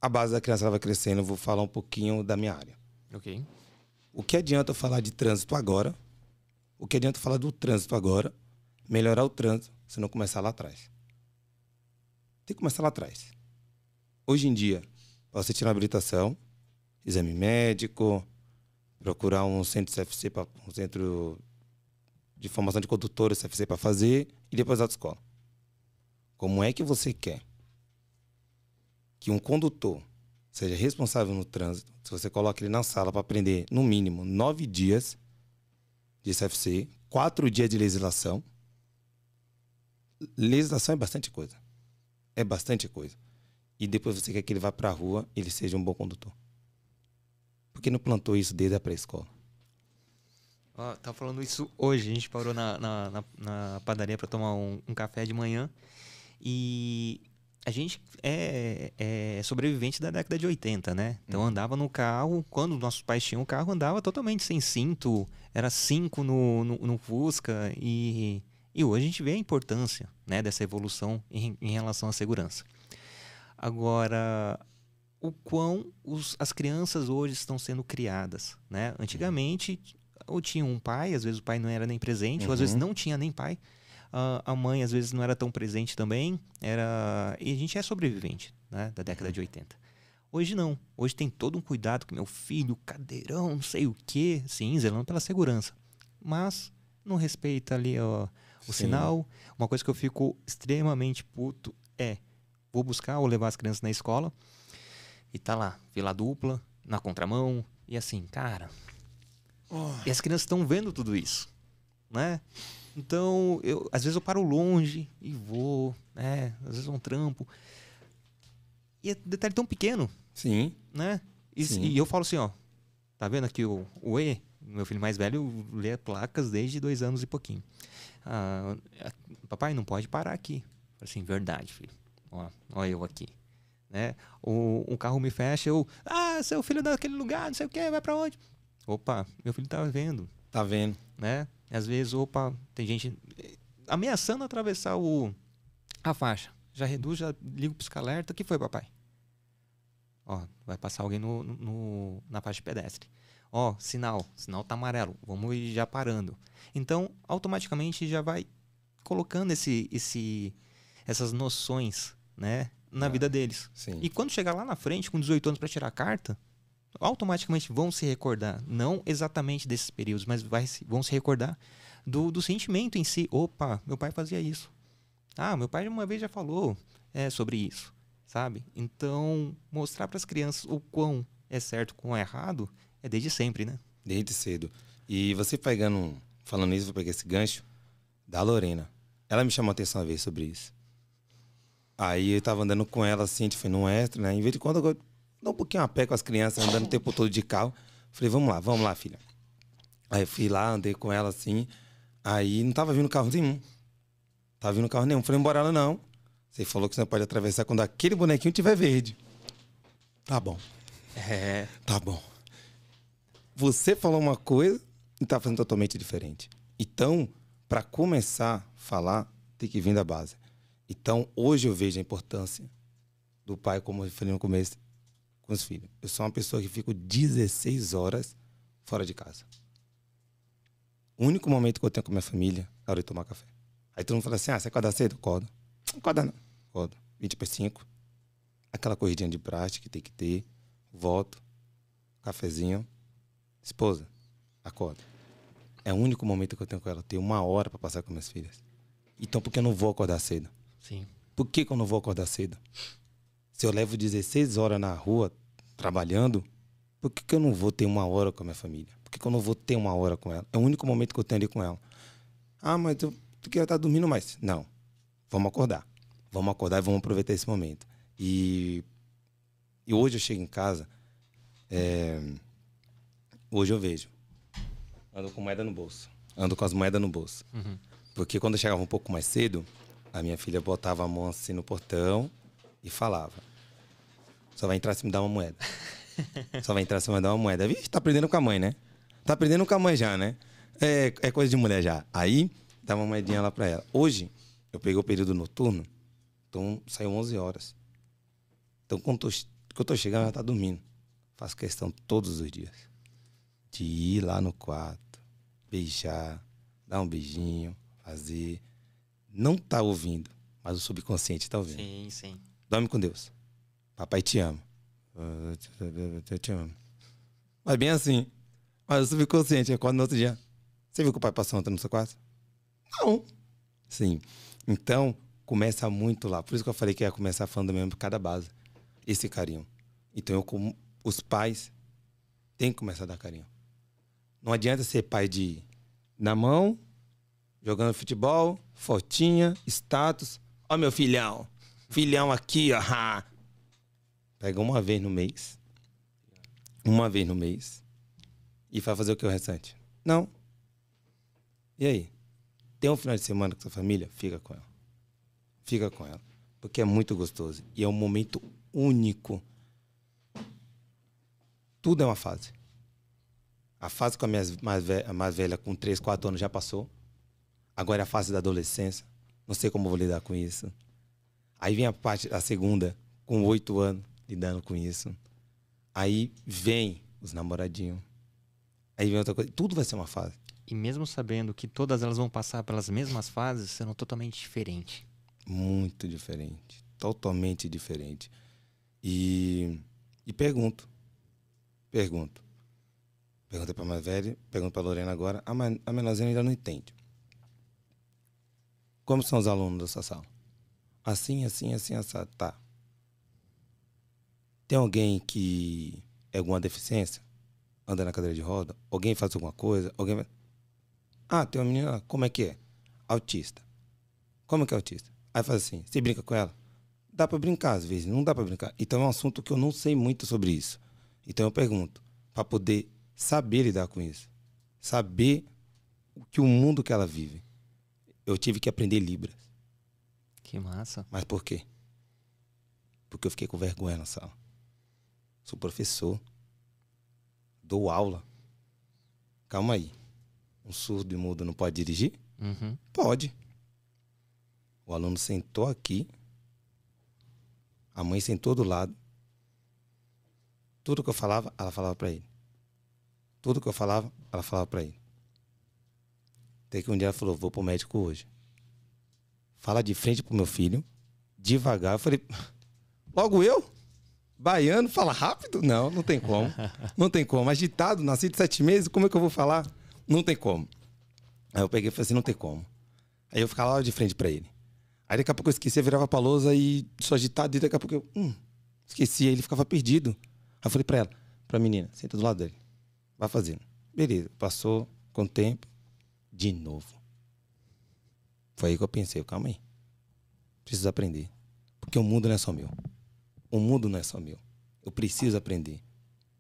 a base da criança vai crescendo. Eu vou falar um pouquinho da minha área. Ok. O que adianta eu falar de trânsito agora? O que adianta eu falar do trânsito agora? Melhorar o trânsito se não começar lá atrás. Tem que começar lá atrás. Hoje em dia, você tirar a habilitação, exame médico, procurar um centro CFC, pra, um centro de formação de condutores CFC para fazer e depois a autoescola. Como é que você quer que um condutor seja responsável no trânsito se você coloca ele na sala para aprender, no mínimo, nove dias de CFC, quatro dias de legislação? Legislação é bastante coisa. É bastante coisa. E depois você quer que ele vá para a rua e ele seja um bom condutor. Por que não plantou isso desde a pré-escola? Ó, tá falando isso hoje. A gente parou na, na, na, na padaria para tomar um, um, café de manhã. E a gente é, é, sobrevivente da década de 80, né? Então uhum. andava no carro, quando nossos pais tinham carro, andava totalmente sem cinto. Era cinco no, no, no Fusca. E, e hoje a gente vê a importância né, dessa evolução em, em relação à segurança. Agora, o quão os, as crianças hoje estão sendo criadas, né? Antigamente, ou tinha um pai, às vezes o pai não era nem presente, uhum. ou às vezes uhum. não tinha nem pai. Uh, a mãe, às vezes, não era tão presente também. Era... E a gente é sobrevivente, né? Da década de 80. Hoje não. Hoje tem todo um cuidado com meu filho, cadeirão, não sei o quê. Sim, zelando pela segurança. Mas não respeita ali ó, o Sim. sinal. Uma coisa que eu fico extremamente puto é vou buscar ou levar as crianças na escola e tá lá, fila dupla, na contramão, e assim, cara. Oh. E as crianças estão vendo tudo isso, né? Então, eu, às vezes eu paro longe e vou, né? Às vezes é um trampo. E é detalhe tão pequeno. Sim. Né? E, Sim. e eu falo assim, ó. Tá vendo aqui o, o E? Meu filho mais velho lê placas desde dois anos e pouquinho. Ah, papai, não pode parar aqui. Assim, verdade, filho. Ó, ó eu aqui. Né? O, um carro me fecha, eu, ah, seu filho daquele lugar, não sei o que, vai para onde? Opa, meu filho tá vendo. Tá vendo. Né? Às vezes, opa, tem gente ameaçando atravessar o, a faixa. Já reduz, já liga o pisca-alerta. O que foi, papai? Ó, vai passar alguém no, no, na faixa de pedestre. Ó, sinal, sinal tá amarelo. Vamos ir já parando. Então, automaticamente já vai colocando esse, esse, essas noções, né, na é, vida deles. Sim. E quando chegar lá na frente, com 18 anos para tirar a carta, automaticamente vão se recordar, não exatamente desses períodos, mas vai, vão se recordar do, do sentimento em si. Opa, meu pai fazia isso. Ah, meu pai uma vez já falou é, sobre isso, sabe? Então, mostrar para as crianças o quão é certo, o quão é errado, é desde sempre, né? Desde cedo. E você pegando, falando isso, vou pegar esse gancho da Lorena. Ela me chamou a atenção uma vez sobre isso. Aí eu tava andando com ela assim, a gente foi num extra, né? Em vez de quando eu dou um pouquinho a pé com as crianças, andando o tempo todo de carro. Falei, vamos lá, vamos lá, filha. Aí eu fui lá, andei com ela assim. Aí não tava vindo carro nenhum. Tava vindo carro nenhum. Falei, embora ela não. Você falou que você não pode atravessar quando aquele bonequinho tiver verde. Tá bom. É. Tá bom. Você falou uma coisa e tá fazendo totalmente diferente. Então, para começar a falar, tem que vir da base. Então, hoje eu vejo a importância do pai, como eu falei no começo, com os filhos. Eu sou uma pessoa que fico 16 horas fora de casa. O único momento que eu tenho com minha família é a hora de tomar café. Aí todo mundo fala assim: ah, você acorda cedo? Acorda. Não acorda não. Acorda. 20 para 5. Aquela corridinha de prática que tem que ter. Volto. Cafezinho. Esposa, acorda. É o único momento que eu tenho com ela. Eu tenho uma hora para passar com minhas filhas. Então, por que eu não vou acordar cedo? Sim. Por que, que eu não vou acordar cedo? Se eu levo 16 horas na rua trabalhando, por que, que eu não vou ter uma hora com a minha família? Por que, que eu não vou ter uma hora com ela? É o único momento que eu tenho ali com ela. Ah, mas eu, tu quer estar dormindo mais? Não. Vamos acordar. Vamos acordar e vamos aproveitar esse momento. E, e hoje eu chego em casa, é, hoje eu vejo. Ando com moeda no bolso. Ando com as moedas no bolso. Uhum. Porque quando eu chegava um pouco mais cedo, a minha filha botava a mão assim no portão e falava: Só vai entrar se me dar uma moeda. Só vai entrar se me dar uma moeda. Vixe, tá aprendendo com a mãe, né? Tá aprendendo com a mãe já, né? É, é coisa de mulher já. Aí, dá uma moedinha lá pra ela. Hoje, eu peguei o período noturno, então saiu 11 horas. Então, quando, tô, quando eu tô chegando, ela tá dormindo. Faço questão todos os dias de ir lá no quarto, beijar, dar um beijinho, fazer. Não tá ouvindo, mas o subconsciente tá ouvindo. Sim, sim. Dorme com Deus. Papai te ama. Eu te amo. Mas bem assim. Mas o subconsciente acorda no outro dia. Você viu que o pai passou ontem no seu quarto? Não. Sim. Então, começa muito lá. Por isso que eu falei que ia começar falando mesmo por cada base. Esse carinho. Então, eu, como os pais têm que começar a dar carinho. Não adianta ser pai de na mão, jogando futebol, fotinha, status. Ó, meu filhão. Filhão aqui, ó. Pega uma vez no mês. Uma vez no mês. E vai fazer o que o restante? Não. E aí? Tem um final de semana com sua família? Fica com ela. Fica com ela. Porque é muito gostoso. E é um momento único. Tudo é uma fase. A fase com a minha mais velha, mais velha com 3, 4 anos já passou. Agora é a fase da adolescência. Não sei como vou lidar com isso. Aí vem a parte, a segunda, com 8 anos, lidando com isso. Aí vem os namoradinhos. Aí vem outra coisa. Tudo vai ser uma fase. E mesmo sabendo que todas elas vão passar pelas mesmas fases, sendo totalmente diferente. Muito diferente. Totalmente diferente. E, e pergunto. Pergunto. Perguntei pra mais velha, pergunto pra Lorena agora. A, men- a menorzinha ainda não entende. Como são os alunos dessa sala? Assim, assim, assim, assim. Tá. Tem alguém que é alguma deficiência? Anda na cadeira de roda? Alguém faz alguma coisa? Alguém. Ah, tem uma menina. Como é que é? Autista. Como que é autista? Aí faz assim, você brinca com ela? Dá pra brincar às vezes, não dá pra brincar. Então é um assunto que eu não sei muito sobre isso. Então eu pergunto, pra poder saber lidar com isso. Saber o que o mundo que ela vive. Eu tive que aprender Libras. Que massa. Mas por quê? Porque eu fiquei com vergonha na sala. Sou professor. Dou aula. Calma aí. Um surdo e mudo não pode dirigir? Uhum. Pode. O aluno sentou aqui. A mãe sentou do lado. Tudo que eu falava, ela falava para ele. Tudo que eu falava, ela falava para ele. Até que um dia ela falou: Vou pro médico hoje. Fala de frente pro meu filho, devagar. Eu falei: Logo eu? Baiano, fala rápido? Não, não tem como. Não tem como. Agitado, nasci de sete meses, como é que eu vou falar? Não tem como. Aí eu peguei e falei assim: Não tem como. Aí eu ficava lá de frente pra ele. Aí daqui a pouco eu esqueci, eu virava pra lousa e só agitado, e daqui a pouco eu hum, esqueci, aí ele ficava perdido. Aí eu falei pra ela, pra menina, senta do lado dele. Vai fazendo. Beleza, passou com o tempo, de novo. Foi aí que eu pensei, calma aí. Preciso aprender. Porque o mundo não é só meu. O mundo não é só meu. Eu preciso aprender.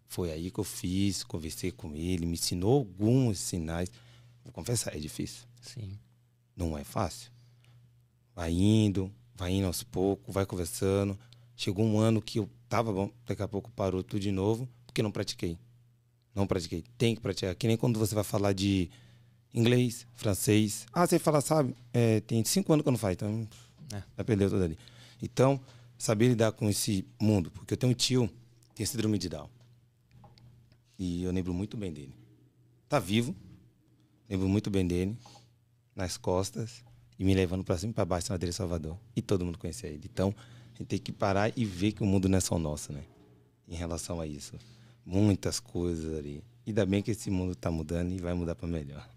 Foi aí que eu fiz, conversei com ele, me ensinou alguns sinais. Vou confessar, é difícil. Sim. Não é fácil. Vai indo, vai indo aos poucos, vai conversando. Chegou um ano que eu tava bom, daqui a pouco parou tudo de novo, porque não pratiquei. Não pratiquei. Tem que praticar. Que nem quando você vai falar de inglês, francês. Ah, você fala, sabe? É, tem cinco anos que eu não faço, então É. já perdeu tudo ali. Então, saber lidar com esse mundo. Porque eu tenho um tio que tem síndrome de Down. E eu lembro muito bem dele. Tá vivo. Lembro muito bem dele. Nas costas. E me levando para cima e para baixo na dele Salvador. E todo mundo conhecia ele. Então, a gente tem que parar e ver que o mundo não é só nosso, né? Em relação a isso. Muitas coisas ali. Ainda bem que esse mundo tá mudando e vai mudar para melhor.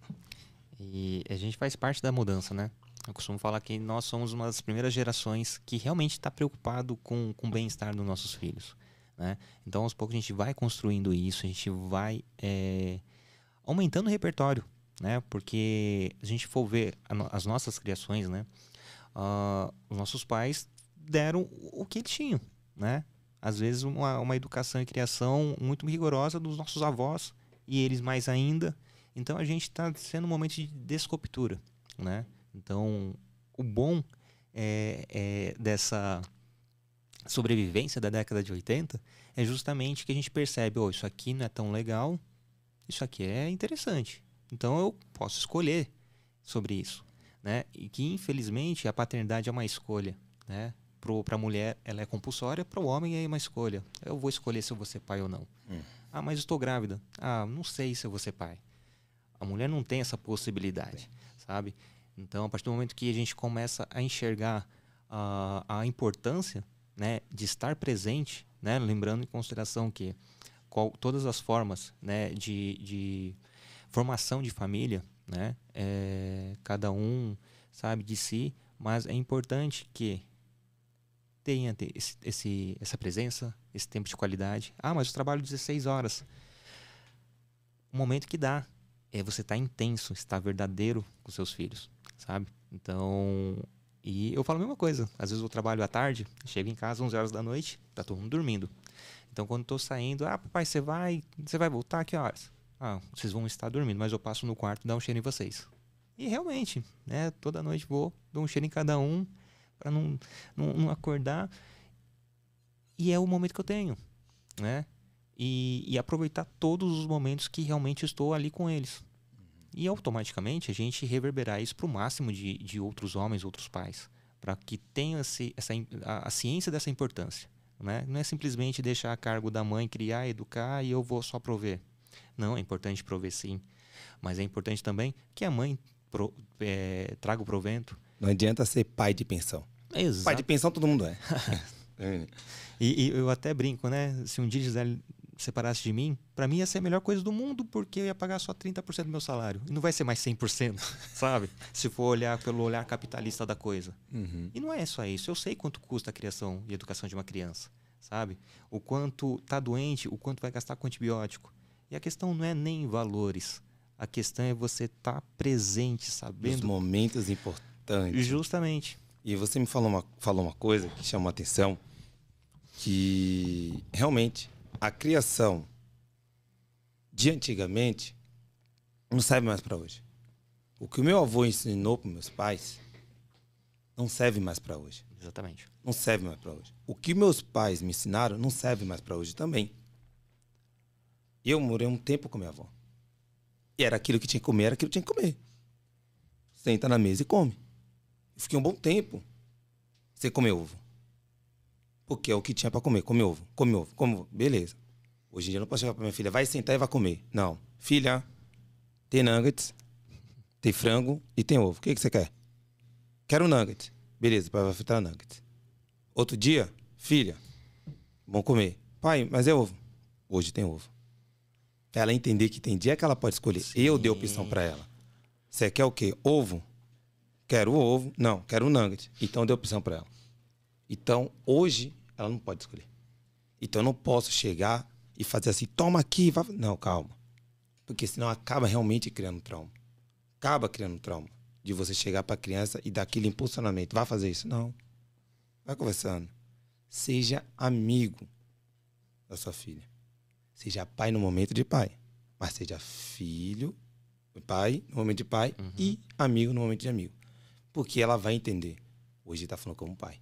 E a gente faz parte da mudança, né? Eu costumo falar que nós somos uma das primeiras gerações que realmente está preocupado com, com o bem-estar dos nossos filhos. Né? Então, aos poucos, a gente vai construindo isso, a gente vai é, aumentando o repertório. Né? Porque a gente for ver as nossas criações, né? Ah, os nossos pais deram o que eles tinham. Né? Às vezes, uma, uma educação e criação muito rigorosa dos nossos avós e eles mais ainda. Então, a gente está sendo um momento de descoptura. Né? Então, o bom é, é dessa sobrevivência da década de 80 é justamente que a gente percebe, oh, isso aqui não é tão legal, isso aqui é interessante. Então eu posso escolher sobre isso, né? E que infelizmente a paternidade é uma escolha, né? Para a mulher ela é compulsória, para o homem é uma escolha. Eu vou escolher se eu vou ser pai ou não. Hum. Ah, mas estou grávida. Ah, não sei se eu vou ser pai. A mulher não tem essa possibilidade, sabe? Então, a partir do momento que a gente começa a enxergar uh, a importância né, de estar presente, né, lembrando em consideração que qual, todas as formas né, de, de formação de família, né, é, cada um sabe de si, mas é importante que tenha esse, esse, essa presença, esse tempo de qualidade. Ah, mas eu trabalho 16 horas. O momento que dá é você estar tá intenso, estar verdadeiro com seus filhos, sabe? Então, e eu falo a mesma coisa. Às vezes eu trabalho à tarde, chego em casa 11 horas da noite, tá todo mundo dormindo. Então quando estou saindo, ah, papai, você vai, você vai voltar que horas? Ah, vocês vão estar dormindo, mas eu passo no quarto dou um cheiro em vocês. E realmente, né, toda noite vou, dou um cheiro em cada um para não, não, não acordar. E é o momento que eu tenho, né? E, e, aproveitar todos os momentos que realmente estou ali com eles e automaticamente a gente reverberar isso para o máximo de, de outros homens, outros pais, para que tenham essa, a, a, ciência dessa importância. Né? Não é simplesmente deixar a cargo da mãe criar, educar e eu vou só prover. Não, é importante prover sim, mas é importante também que a mãe pro, é, traga o provento. Não adianta ser pai de pensão. Exato. Pai de pensão todo mundo é. e, e, eu até brinco, né? Se um dia Gisele separasse de mim, para mim ia ser a melhor coisa do mundo, porque eu ia pagar só 30% do meu salário. E não vai ser mais 100%, sabe? Se for olhar pelo olhar capitalista da coisa. Uhum. E não é só isso. Eu sei quanto custa a criação e educação de uma criança, sabe? O quanto tá doente, o quanto vai gastar com antibiótico. E a questão não é nem valores. A questão é você estar tá presente, sabendo. Os momentos importantes. Justamente. E você me falou uma, falou uma coisa que chamou a atenção, que realmente a criação de antigamente não serve mais para hoje. O que o meu avô ensinou para meus pais não serve mais para hoje. Exatamente. Não serve mais para hoje. O que meus pais me ensinaram não serve mais para hoje também. Eu morei um tempo com minha avó. E era aquilo que tinha que comer, era aquilo que tinha que comer. Senta na mesa e come. Fiquei um bom tempo sem comer ovo. Porque é o que tinha para comer. Come ovo, come ovo, come ovo. Beleza. Hoje em dia eu não posso chegar pra minha filha, vai sentar e vai comer. Não. Filha, tem nuggets, tem frango e tem ovo. O que, que você quer? Quero nuggets. Beleza, pai vai fritar nuggets. Outro dia, filha, vão comer. Pai, mas é ovo. Hoje tem ovo. Ela entender que tem dia que ela pode escolher. Sim. Eu dei opção para ela. Você quer o quê? Ovo? Quero o ovo. Não, quero o nugget. Então eu dei opção para ela. Então, hoje, ela não pode escolher. Então, eu não posso chegar e fazer assim, toma aqui, vai. Não, calma. Porque senão acaba realmente criando trauma. Acaba criando trauma. De você chegar para a criança e dar aquele impulsionamento. Vai fazer isso? Não. Vai conversando. Seja amigo da sua filha. Seja pai no momento de pai. Mas seja filho, pai no momento de pai uhum. e amigo no momento de amigo. Porque ela vai entender. Hoje está falando como pai.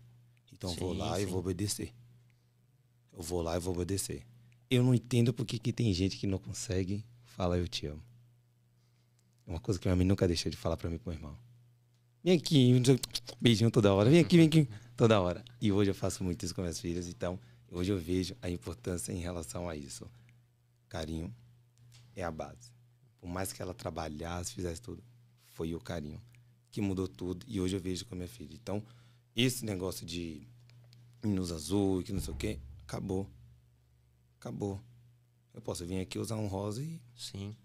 Então sim, vou lá sim. e vou obedecer. Eu vou lá e vou obedecer. Eu não entendo porque que tem gente que não consegue falar eu te amo. É uma coisa que minha mãe nunca deixou de falar para mim com meu irmão. Vem aqui, beijinho toda hora. Vem aqui, vem aqui, toda hora. E hoje eu faço muito isso com minhas filhas, então hoje eu vejo a importância em relação a isso. Carinho é a base. Por mais que ela trabalhasse, fizesse tudo, foi o carinho que mudou tudo e hoje eu vejo com a minha filha. Então, esse negócio de Minos Azul que não sei o quê, acabou. Acabou. Eu posso vir aqui usar um rosa e. Sim.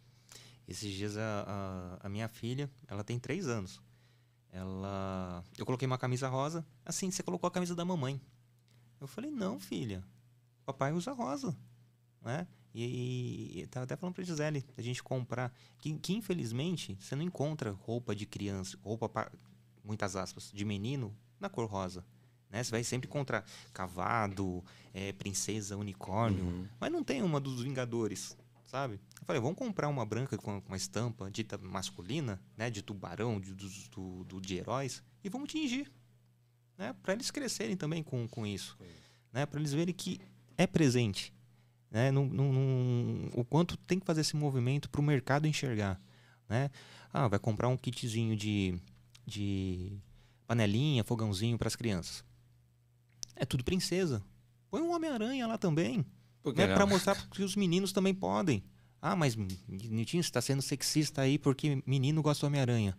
Esses dias a, a, a, minha filha, ela tem três anos. Ela. Eu coloquei uma camisa rosa. Assim, você colocou a camisa da mamãe. Eu falei, não, filha. Papai usa rosa. Né? E, e tava até falando pra Gisele, a gente comprar. Que, que infelizmente você não encontra roupa de criança, roupa, pra, muitas aspas, de menino na cor rosa. Né? Você vai sempre contra cavado, é, princesa, unicórnio. Uhum. Mas não tem uma dos Vingadores, sabe? Eu falei, vamos comprar uma branca com uma estampa dita masculina, né? De tubarão, de, do, do, de heróis, e vamos tingir. Né? Para eles crescerem também com, com isso. né? Para eles verem que é presente, né? Num, num, num, o quanto tem que fazer esse movimento para o mercado enxergar, né? Ah, vai comprar um kitzinho de, de panelinha, fogãozinho para as crianças. É tudo princesa. Põe um Homem-Aranha lá também. Né? Para mostrar que os meninos também podem. Ah, mas Nitinho, você está sendo sexista aí porque menino gosta do Homem-Aranha.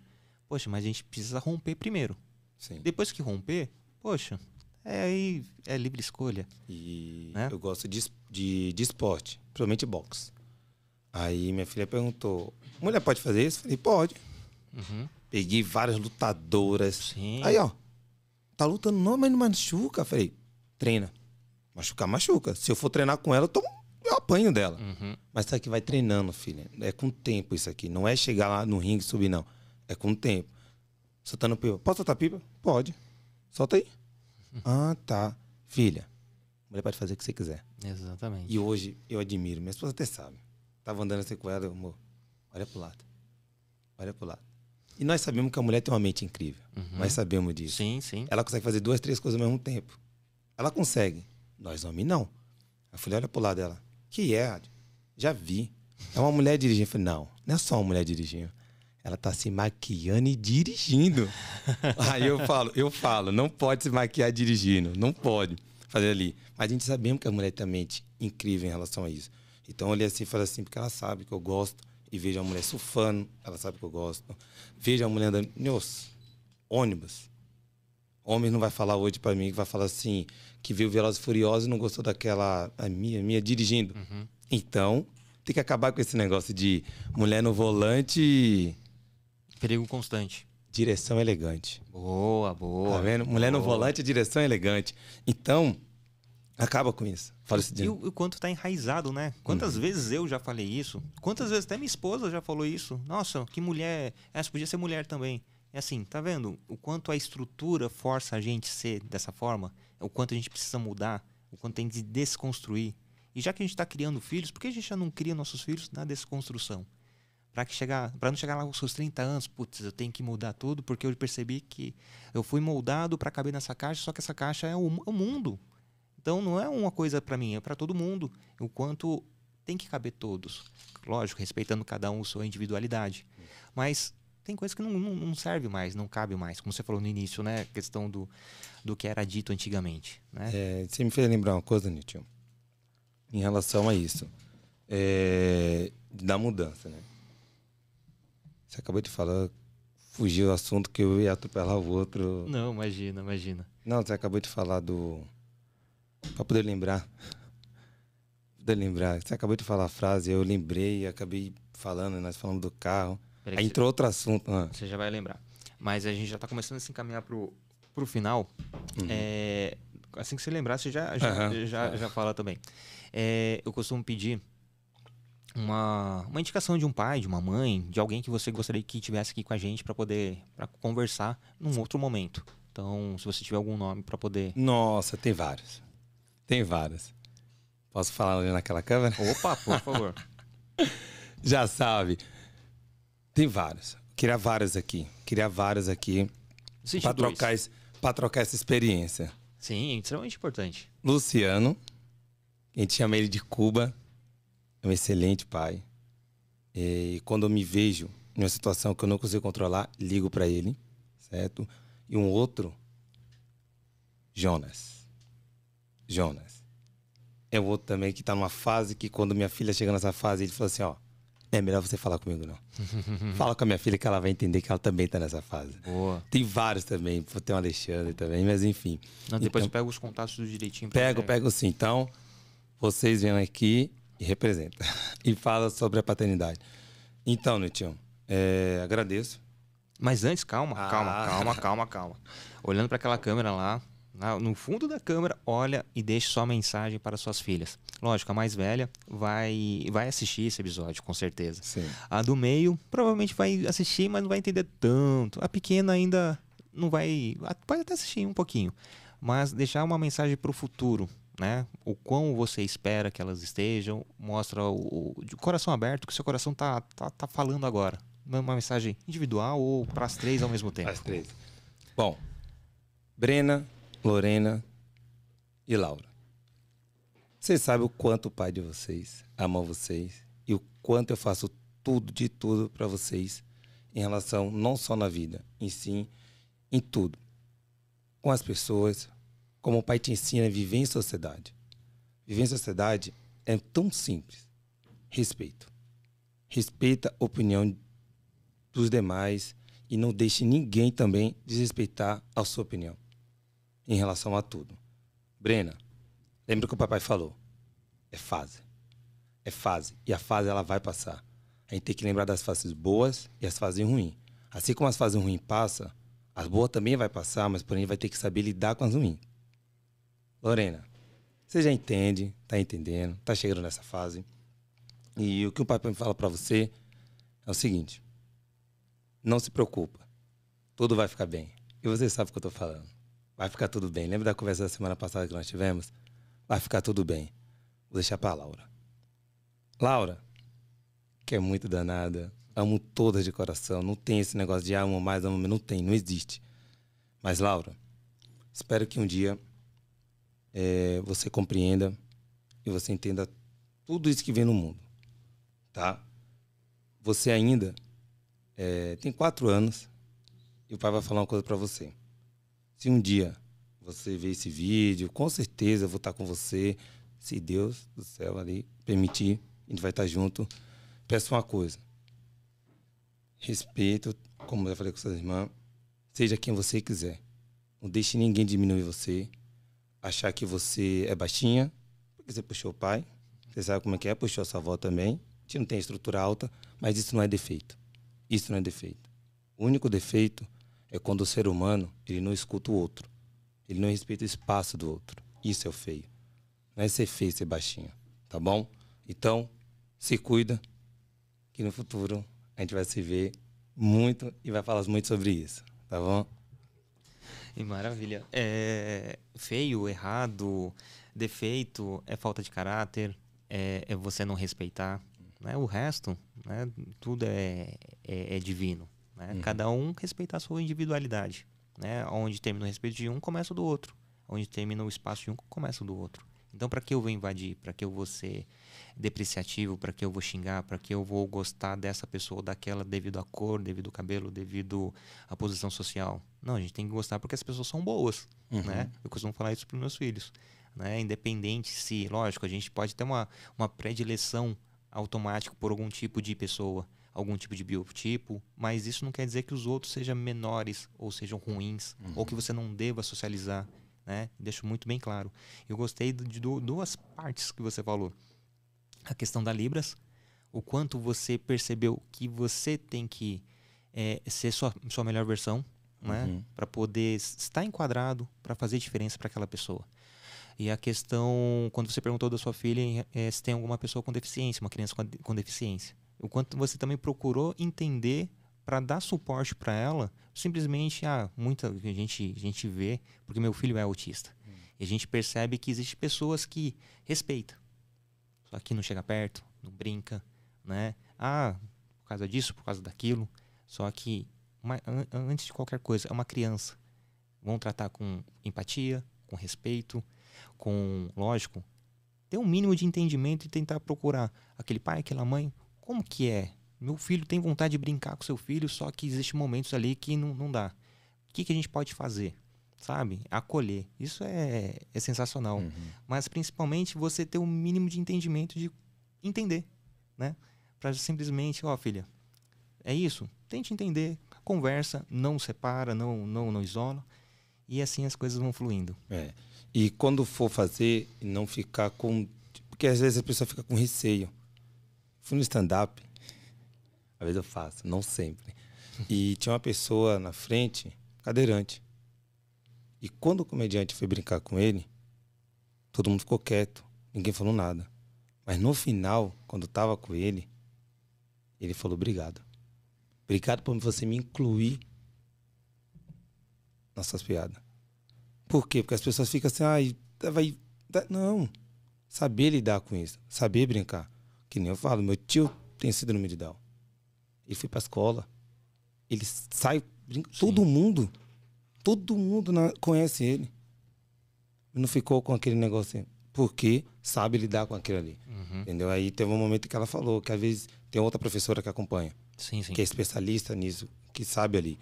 Poxa, mas a gente precisa romper primeiro. Sim. Depois que romper, poxa, é aí é livre escolha. E né? eu gosto de, de, de esporte, principalmente boxe. Aí minha filha perguntou: mulher pode fazer isso? Falei: pode. Uhum. Peguei várias lutadoras. Sim. Aí, ó, tá lutando não, mas não machuca. Falei: treina. Machucar, machuca. Se eu for treinar com ela, eu, tomo, eu apanho dela. Uhum. Mas isso aqui vai treinando, filha. É com tempo isso aqui. Não é chegar lá no ringue e subir, não. É com tempo. Soltando pipa. Posso soltar pipa? Pode. Solta aí. Uhum. Ah, tá. Filha, mulher pode fazer o que você quiser. Exatamente. E hoje eu admiro. Minha esposa até sabe. Tava andando assim com ela, amor, olha pro lado. Olha pro lado. E nós sabemos que a mulher tem uma mente incrível. Uhum. Nós sabemos disso. Sim, sim. Ela consegue fazer duas, três coisas ao mesmo tempo. Ela consegue. Nós homens não. A filha olha pro lado dela. Que é? Já vi. É uma mulher dirigindo. Eu falei, não, não é só uma mulher dirigindo. Ela tá se maquiando e dirigindo. Aí eu falo, eu falo, não pode se maquiar dirigindo, não pode fazer ali. Mas a gente sabemos que a mulher tem mente incrível em relação a isso. Então eu olhei assim e falei assim, porque ela sabe que eu gosto e vejo a mulher surfando, ela sabe que eu gosto. Vejo a mulher andando, nossa, ônibus. Homem não vai falar hoje para mim, que vai falar assim, que viu Velozes Furiosos e não gostou daquela a minha, minha dirigindo. Uhum. Então, tem que acabar com esse negócio de mulher no volante. Perigo constante. Direção elegante. Boa, boa. Tá vendo? Mulher boa. no volante, direção elegante. Então, acaba com isso. Fala. E o, quanto tá enraizado, né? Quantas uhum. vezes eu já falei isso? Quantas vezes até minha esposa já falou isso? Nossa, que mulher. Essa podia ser mulher também. É assim, tá vendo? O quanto a estrutura força a gente ser dessa forma, o quanto a gente precisa mudar, o quanto tem de desconstruir. E já que a gente está criando filhos, por que a gente já não cria nossos filhos na desconstrução? Para que chegar, para não chegar lá aos seus 30 anos, putz, eu tenho que mudar tudo porque eu percebi que eu fui moldado para caber nessa caixa, só que essa caixa é o, o mundo. Então não é uma coisa para mim, é para todo mundo. O quanto tem que caber todos. Lógico, respeitando cada um sua individualidade. Mas tem coisas que não, não, não, serve mais, não cabe mais, como você falou no início, né? A questão do, do que era dito antigamente. Né? É, você me fez lembrar uma coisa, Nilton, em relação a isso. É, da mudança, né? Você acabou de falar, fugiu do assunto que eu ia atropelar o outro. Não, imagina, imagina. Não, você acabou de falar do. Pra poder lembrar. poder lembrar. Você acabou de falar a frase, eu lembrei, acabei falando, nós falamos do carro. Aí entrou outro assunto. Ah. Você já vai lembrar. Mas a gente já está começando a se encaminhar pro, pro final. Uhum. É, assim que você lembrar, você já, já, uhum. já, já fala também. É, eu costumo pedir uma, uma indicação de um pai, de uma mãe, de alguém que você gostaria que tivesse aqui com a gente para poder pra conversar num outro momento. Então, se você tiver algum nome para poder. Nossa, tem vários. Tem vários. Posso falar ali naquela câmera? Opa, por favor. já sabe. Tem vários. Queria vários aqui. Queria vários aqui. Para trocar, trocar essa experiência. Sim, extremamente importante. Luciano, a gente chama ele de Cuba, é um excelente pai. E quando eu me vejo em uma situação que eu não consigo controlar, ligo para ele, certo? E um outro, Jonas. Jonas. É o outro também que está numa fase que quando minha filha chega nessa fase, ele falou assim, ó, é melhor você falar comigo, não. Fala com a minha filha que ela vai entender que ela também tá nessa fase. Boa. Tem vários também. Tem o Alexandre também, mas enfim. Não, depois então, pego os contatos do direitinho. Pego, pego sim. Então, vocês vêm aqui e representam. e fala sobre a paternidade. Então, Netinho, é, agradeço. Mas antes, calma, ah. calma, calma, calma, calma. Olhando para aquela câmera lá, no fundo da câmera, olha e deixe sua mensagem para suas filhas. Lógico, a mais velha vai, vai assistir esse episódio, com certeza. Sim. A do meio provavelmente vai assistir, mas não vai entender tanto. A pequena ainda não vai. Pode até assistir um pouquinho. Mas deixar uma mensagem para o futuro, né? O quão você espera que elas estejam, mostra o, o, coração aberto que o seu coração tá, tá, tá falando agora. Uma mensagem individual ou para as três ao mesmo tempo. As três. Bom, Brena, Lorena e Laura. Você sabe o quanto o pai de vocês ama vocês e o quanto eu faço tudo, de tudo para vocês em relação não só na vida, em sim, em tudo. Com as pessoas, como o pai te ensina a viver em sociedade. Viver em sociedade é tão simples. Respeito. Respeita a opinião dos demais e não deixe ninguém também desrespeitar a sua opinião em relação a tudo. Brena, lembra que o papai falou? É fase. É fase. E a fase ela vai passar. A gente tem que lembrar das fases boas e as fases ruins. Assim como as fases ruins passam, as boas também vai passar, mas porém vai ter que saber lidar com as ruins. Lorena, você já entende, tá entendendo, tá chegando nessa fase. E o que o papai fala para você é o seguinte: não se preocupa. Tudo vai ficar bem. E você sabe o que eu tô falando. Vai ficar tudo bem. Lembra da conversa da semana passada que nós tivemos? Vai ficar tudo bem. Vou deixar pra Laura. Laura, que é muito danada, amo todas de coração. Não tem esse negócio de amo mais, amo menos. Não tem, não existe. Mas, Laura, espero que um dia é, você compreenda e você entenda tudo isso que vem no mundo. Tá? Você ainda é, tem quatro anos e o pai vai falar uma coisa para você. Se um dia você ver esse vídeo, com certeza eu vou estar com você. Se Deus do céu ali permitir, a gente vai estar junto. Peço uma coisa. Respeito, como eu falei com suas irmãs. Seja quem você quiser. Não deixe ninguém diminuir você. Achar que você é baixinha, porque você puxou o pai. Você sabe como é que é, puxou a sua avó também. A gente não tem estrutura alta, mas isso não é defeito. Isso não é defeito. O único defeito é quando o ser humano ele não escuta o outro. Ele não respeita o espaço do outro. Isso é o feio. Não é ser feio, ser baixinho. Tá bom? Então, se cuida, que no futuro a gente vai se ver muito e vai falar muito sobre isso. Tá bom? E maravilha. É feio, errado, defeito, é falta de caráter, é, é você não respeitar. Né? O resto, né? tudo é, é, é divino. Né? Uhum. Cada um respeitar a sua individualidade. Né? Onde termina o respeito de um, começa o do outro. Onde termina o espaço de um, começa o do outro. Então, para que eu vou invadir? Para que eu vou ser depreciativo? Para que eu vou xingar? Para que eu vou gostar dessa pessoa ou daquela devido à cor, devido ao cabelo, devido à posição social? Não, a gente tem que gostar porque as pessoas são boas. Uhum. Né? Eu costumo falar isso para os meus filhos. Né? Independente se, lógico, a gente pode ter uma, uma predileção automática por algum tipo de pessoa, algum tipo de biotipo, mas isso não quer dizer que os outros sejam menores ou sejam ruins, uhum. ou que você não deva socializar né? Deixo muito bem claro. Eu gostei de duas partes que você falou. A questão da Libras, o quanto você percebeu que você tem que é, ser sua, sua melhor versão, né? Uhum. Para poder estar enquadrado, para fazer diferença para aquela pessoa. E a questão, quando você perguntou da sua filha é, se tem alguma pessoa com deficiência, uma criança com, com deficiência, o quanto você também procurou entender para dar suporte para ela, simplesmente, ah, muita gente, a gente vê, porque meu filho é autista. Hum. E a gente percebe que existem pessoas que respeitam. Só que não chega perto, não brinca, né? Ah, por causa disso, por causa daquilo. Só que, uma, an antes de qualquer coisa, é uma criança. Vão tratar com empatia, com respeito, com, lógico, ter um mínimo de entendimento e tentar procurar aquele pai, aquela mãe, como que é meu filho tem vontade de brincar com seu filho, só que existem momentos ali que não, não dá. O que, que a gente pode fazer? Sabe? Acolher. Isso é, é sensacional. Uhum. Mas principalmente você ter o um mínimo de entendimento de entender, né? Para simplesmente, ó, oh, filha, é isso. Tente entender, conversa, não separa, não, não, não isola. E assim as coisas vão fluindo. É. E quando for fazer, não ficar com. Porque às vezes a pessoa fica com receio. Fui no stand-up, às vezes eu faço, não sempre. E tinha uma pessoa na frente, cadeirante. E quando o comediante foi brincar com ele, todo mundo ficou quieto, ninguém falou nada. Mas no final, quando eu tava com ele, ele falou obrigado. Obrigado por você me incluir nas suas piadas. Por quê? Porque as pessoas ficam assim, ah, vai. Não. Saber lidar com isso. Saber brincar. Que nem eu falo, meu tio tem síndrome de Down. Ele foi pra escola. Ele sai. Brinca, todo mundo. Todo mundo na, conhece ele. Não ficou com aquele negócio assim. porque sabe lidar com aquilo ali. Uhum. Entendeu? Aí teve um momento que ela falou que às vezes tem outra professora que acompanha, sim, sim. que é especialista nisso, que sabe ali.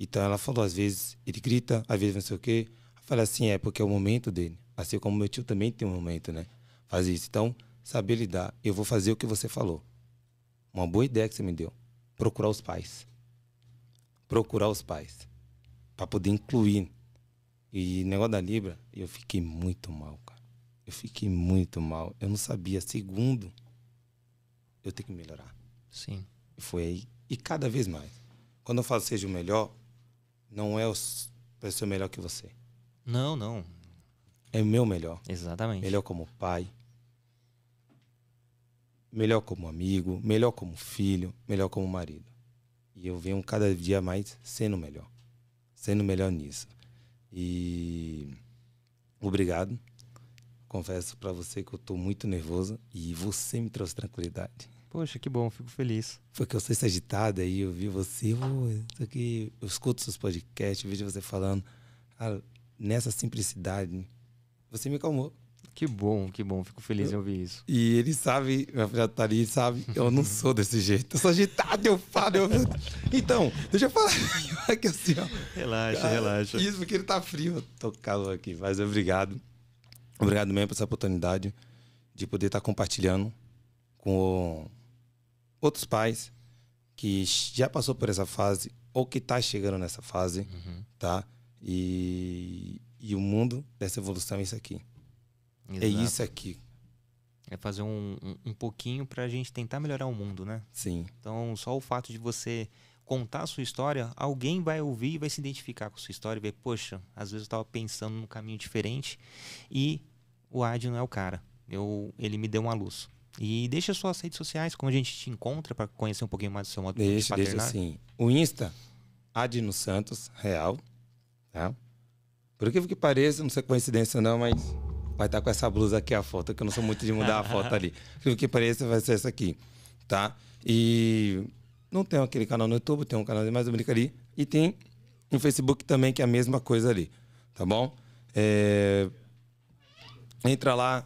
Então ela falou, às vezes ele grita, às vezes não sei o quê. Eu falei assim, é porque é o momento dele. Assim como meu tio também tem um momento, né? Faz isso. Então, saber lidar. Eu vou fazer o que você falou. Uma boa ideia que você me deu. Procurar os pais. Procurar os pais. Para poder incluir. E negócio da Libra, eu fiquei muito mal, cara. Eu fiquei muito mal. Eu não sabia. Segundo, eu tenho que melhorar. Sim. E foi aí. E cada vez mais. Quando eu falo seja o melhor, não é o ser melhor que você. Não, não. É o meu melhor. Exatamente. Melhor como pai. Melhor como amigo. Melhor como filho. Melhor como marido. E eu venho cada dia mais sendo melhor. Sendo melhor nisso. E obrigado. Confesso para você que eu tô muito nervoso e você me trouxe tranquilidade. Poxa, que bom, fico feliz. Foi que eu sou agitado aí, eu vi você, oh, isso aqui, eu escuto seus podcasts, vejo você falando. Cara, nessa simplicidade, você me calmou. Que bom, que bom, fico feliz em ouvir isso. E ele sabe, minha filha tá ali, sabe, eu não sou desse jeito. Eu sou agitado, eu falo. Eu... Então, deixa eu falar aqui assim, ó. Relaxa, Cara, relaxa. Isso porque ele tá frio, eu tô calor aqui, mas obrigado. Obrigado mesmo por essa oportunidade de poder estar compartilhando com outros pais que já passou por essa fase ou que está chegando nessa fase, uhum. tá? E, e o mundo dessa evolução é isso aqui. É Exato. É isso aqui. É fazer um, um, um pouquinho para a gente tentar melhorar o mundo, né? Sim. Então, só o fato de você contar a sua história, alguém vai ouvir e vai se identificar com a sua história e ver, poxa, às vezes eu estava pensando num caminho diferente e o Ad não é o cara. Eu, ele me deu uma luz. E deixa suas redes sociais, como a gente te encontra para conhecer um pouquinho mais do seu modo deixa, de Deixa assim. O Insta, Adno Santos, real. Tá? Por que que pareça, não sei coincidência não, mas vai estar tá com essa blusa aqui a foto, que eu não sou muito de mudar a foto ali. Por que pareça, vai ser essa aqui, tá? E não tem aquele canal no YouTube, tem um canal de mais brinca ali. E tem no Facebook também, que é a mesma coisa ali, tá bom? É... Entra lá,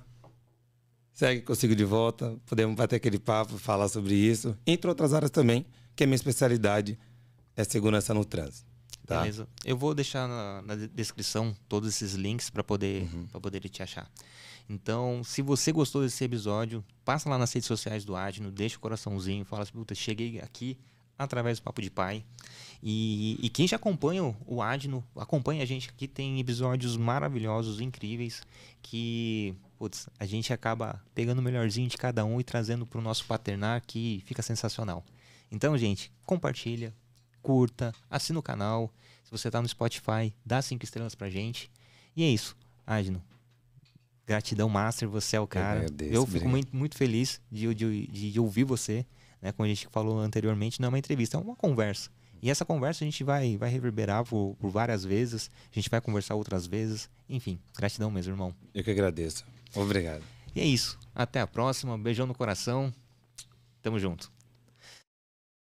segue consigo de volta, podemos bater aquele papo, falar sobre isso. Entre outras áreas também, que é minha especialidade, é segurança no trânsito. Tá? Beleza. Eu vou deixar na, na descrição todos esses links para poder, uhum. poder te achar. Então, se você gostou desse episódio, passa lá nas redes sociais do Adno, deixa o coraçãozinho, fala assim, puta, cheguei aqui através do Papo de Pai. E, e quem já acompanha o Adno, acompanha a gente aqui, tem episódios maravilhosos, incríveis, que putz, a gente acaba pegando o melhorzinho de cada um e trazendo para o nosso paternar, que fica sensacional. Então, gente, compartilha, curta, assina o canal. Se você está no Spotify, dá cinco estrelas pra gente. E é isso. Agno, gratidão master, você é o cara. Eu, eu fico muito, muito feliz de, de, de, ouvir você. Né? Como a gente falou anteriormente, não é uma entrevista, é uma conversa. E essa conversa a gente vai, vai reverberar por, por várias vezes. A gente vai conversar outras vezes. Enfim, gratidão mesmo, irmão. Eu que agradeço. Obrigado. E é isso. Até a próxima. Beijão no coração. Tamo junto.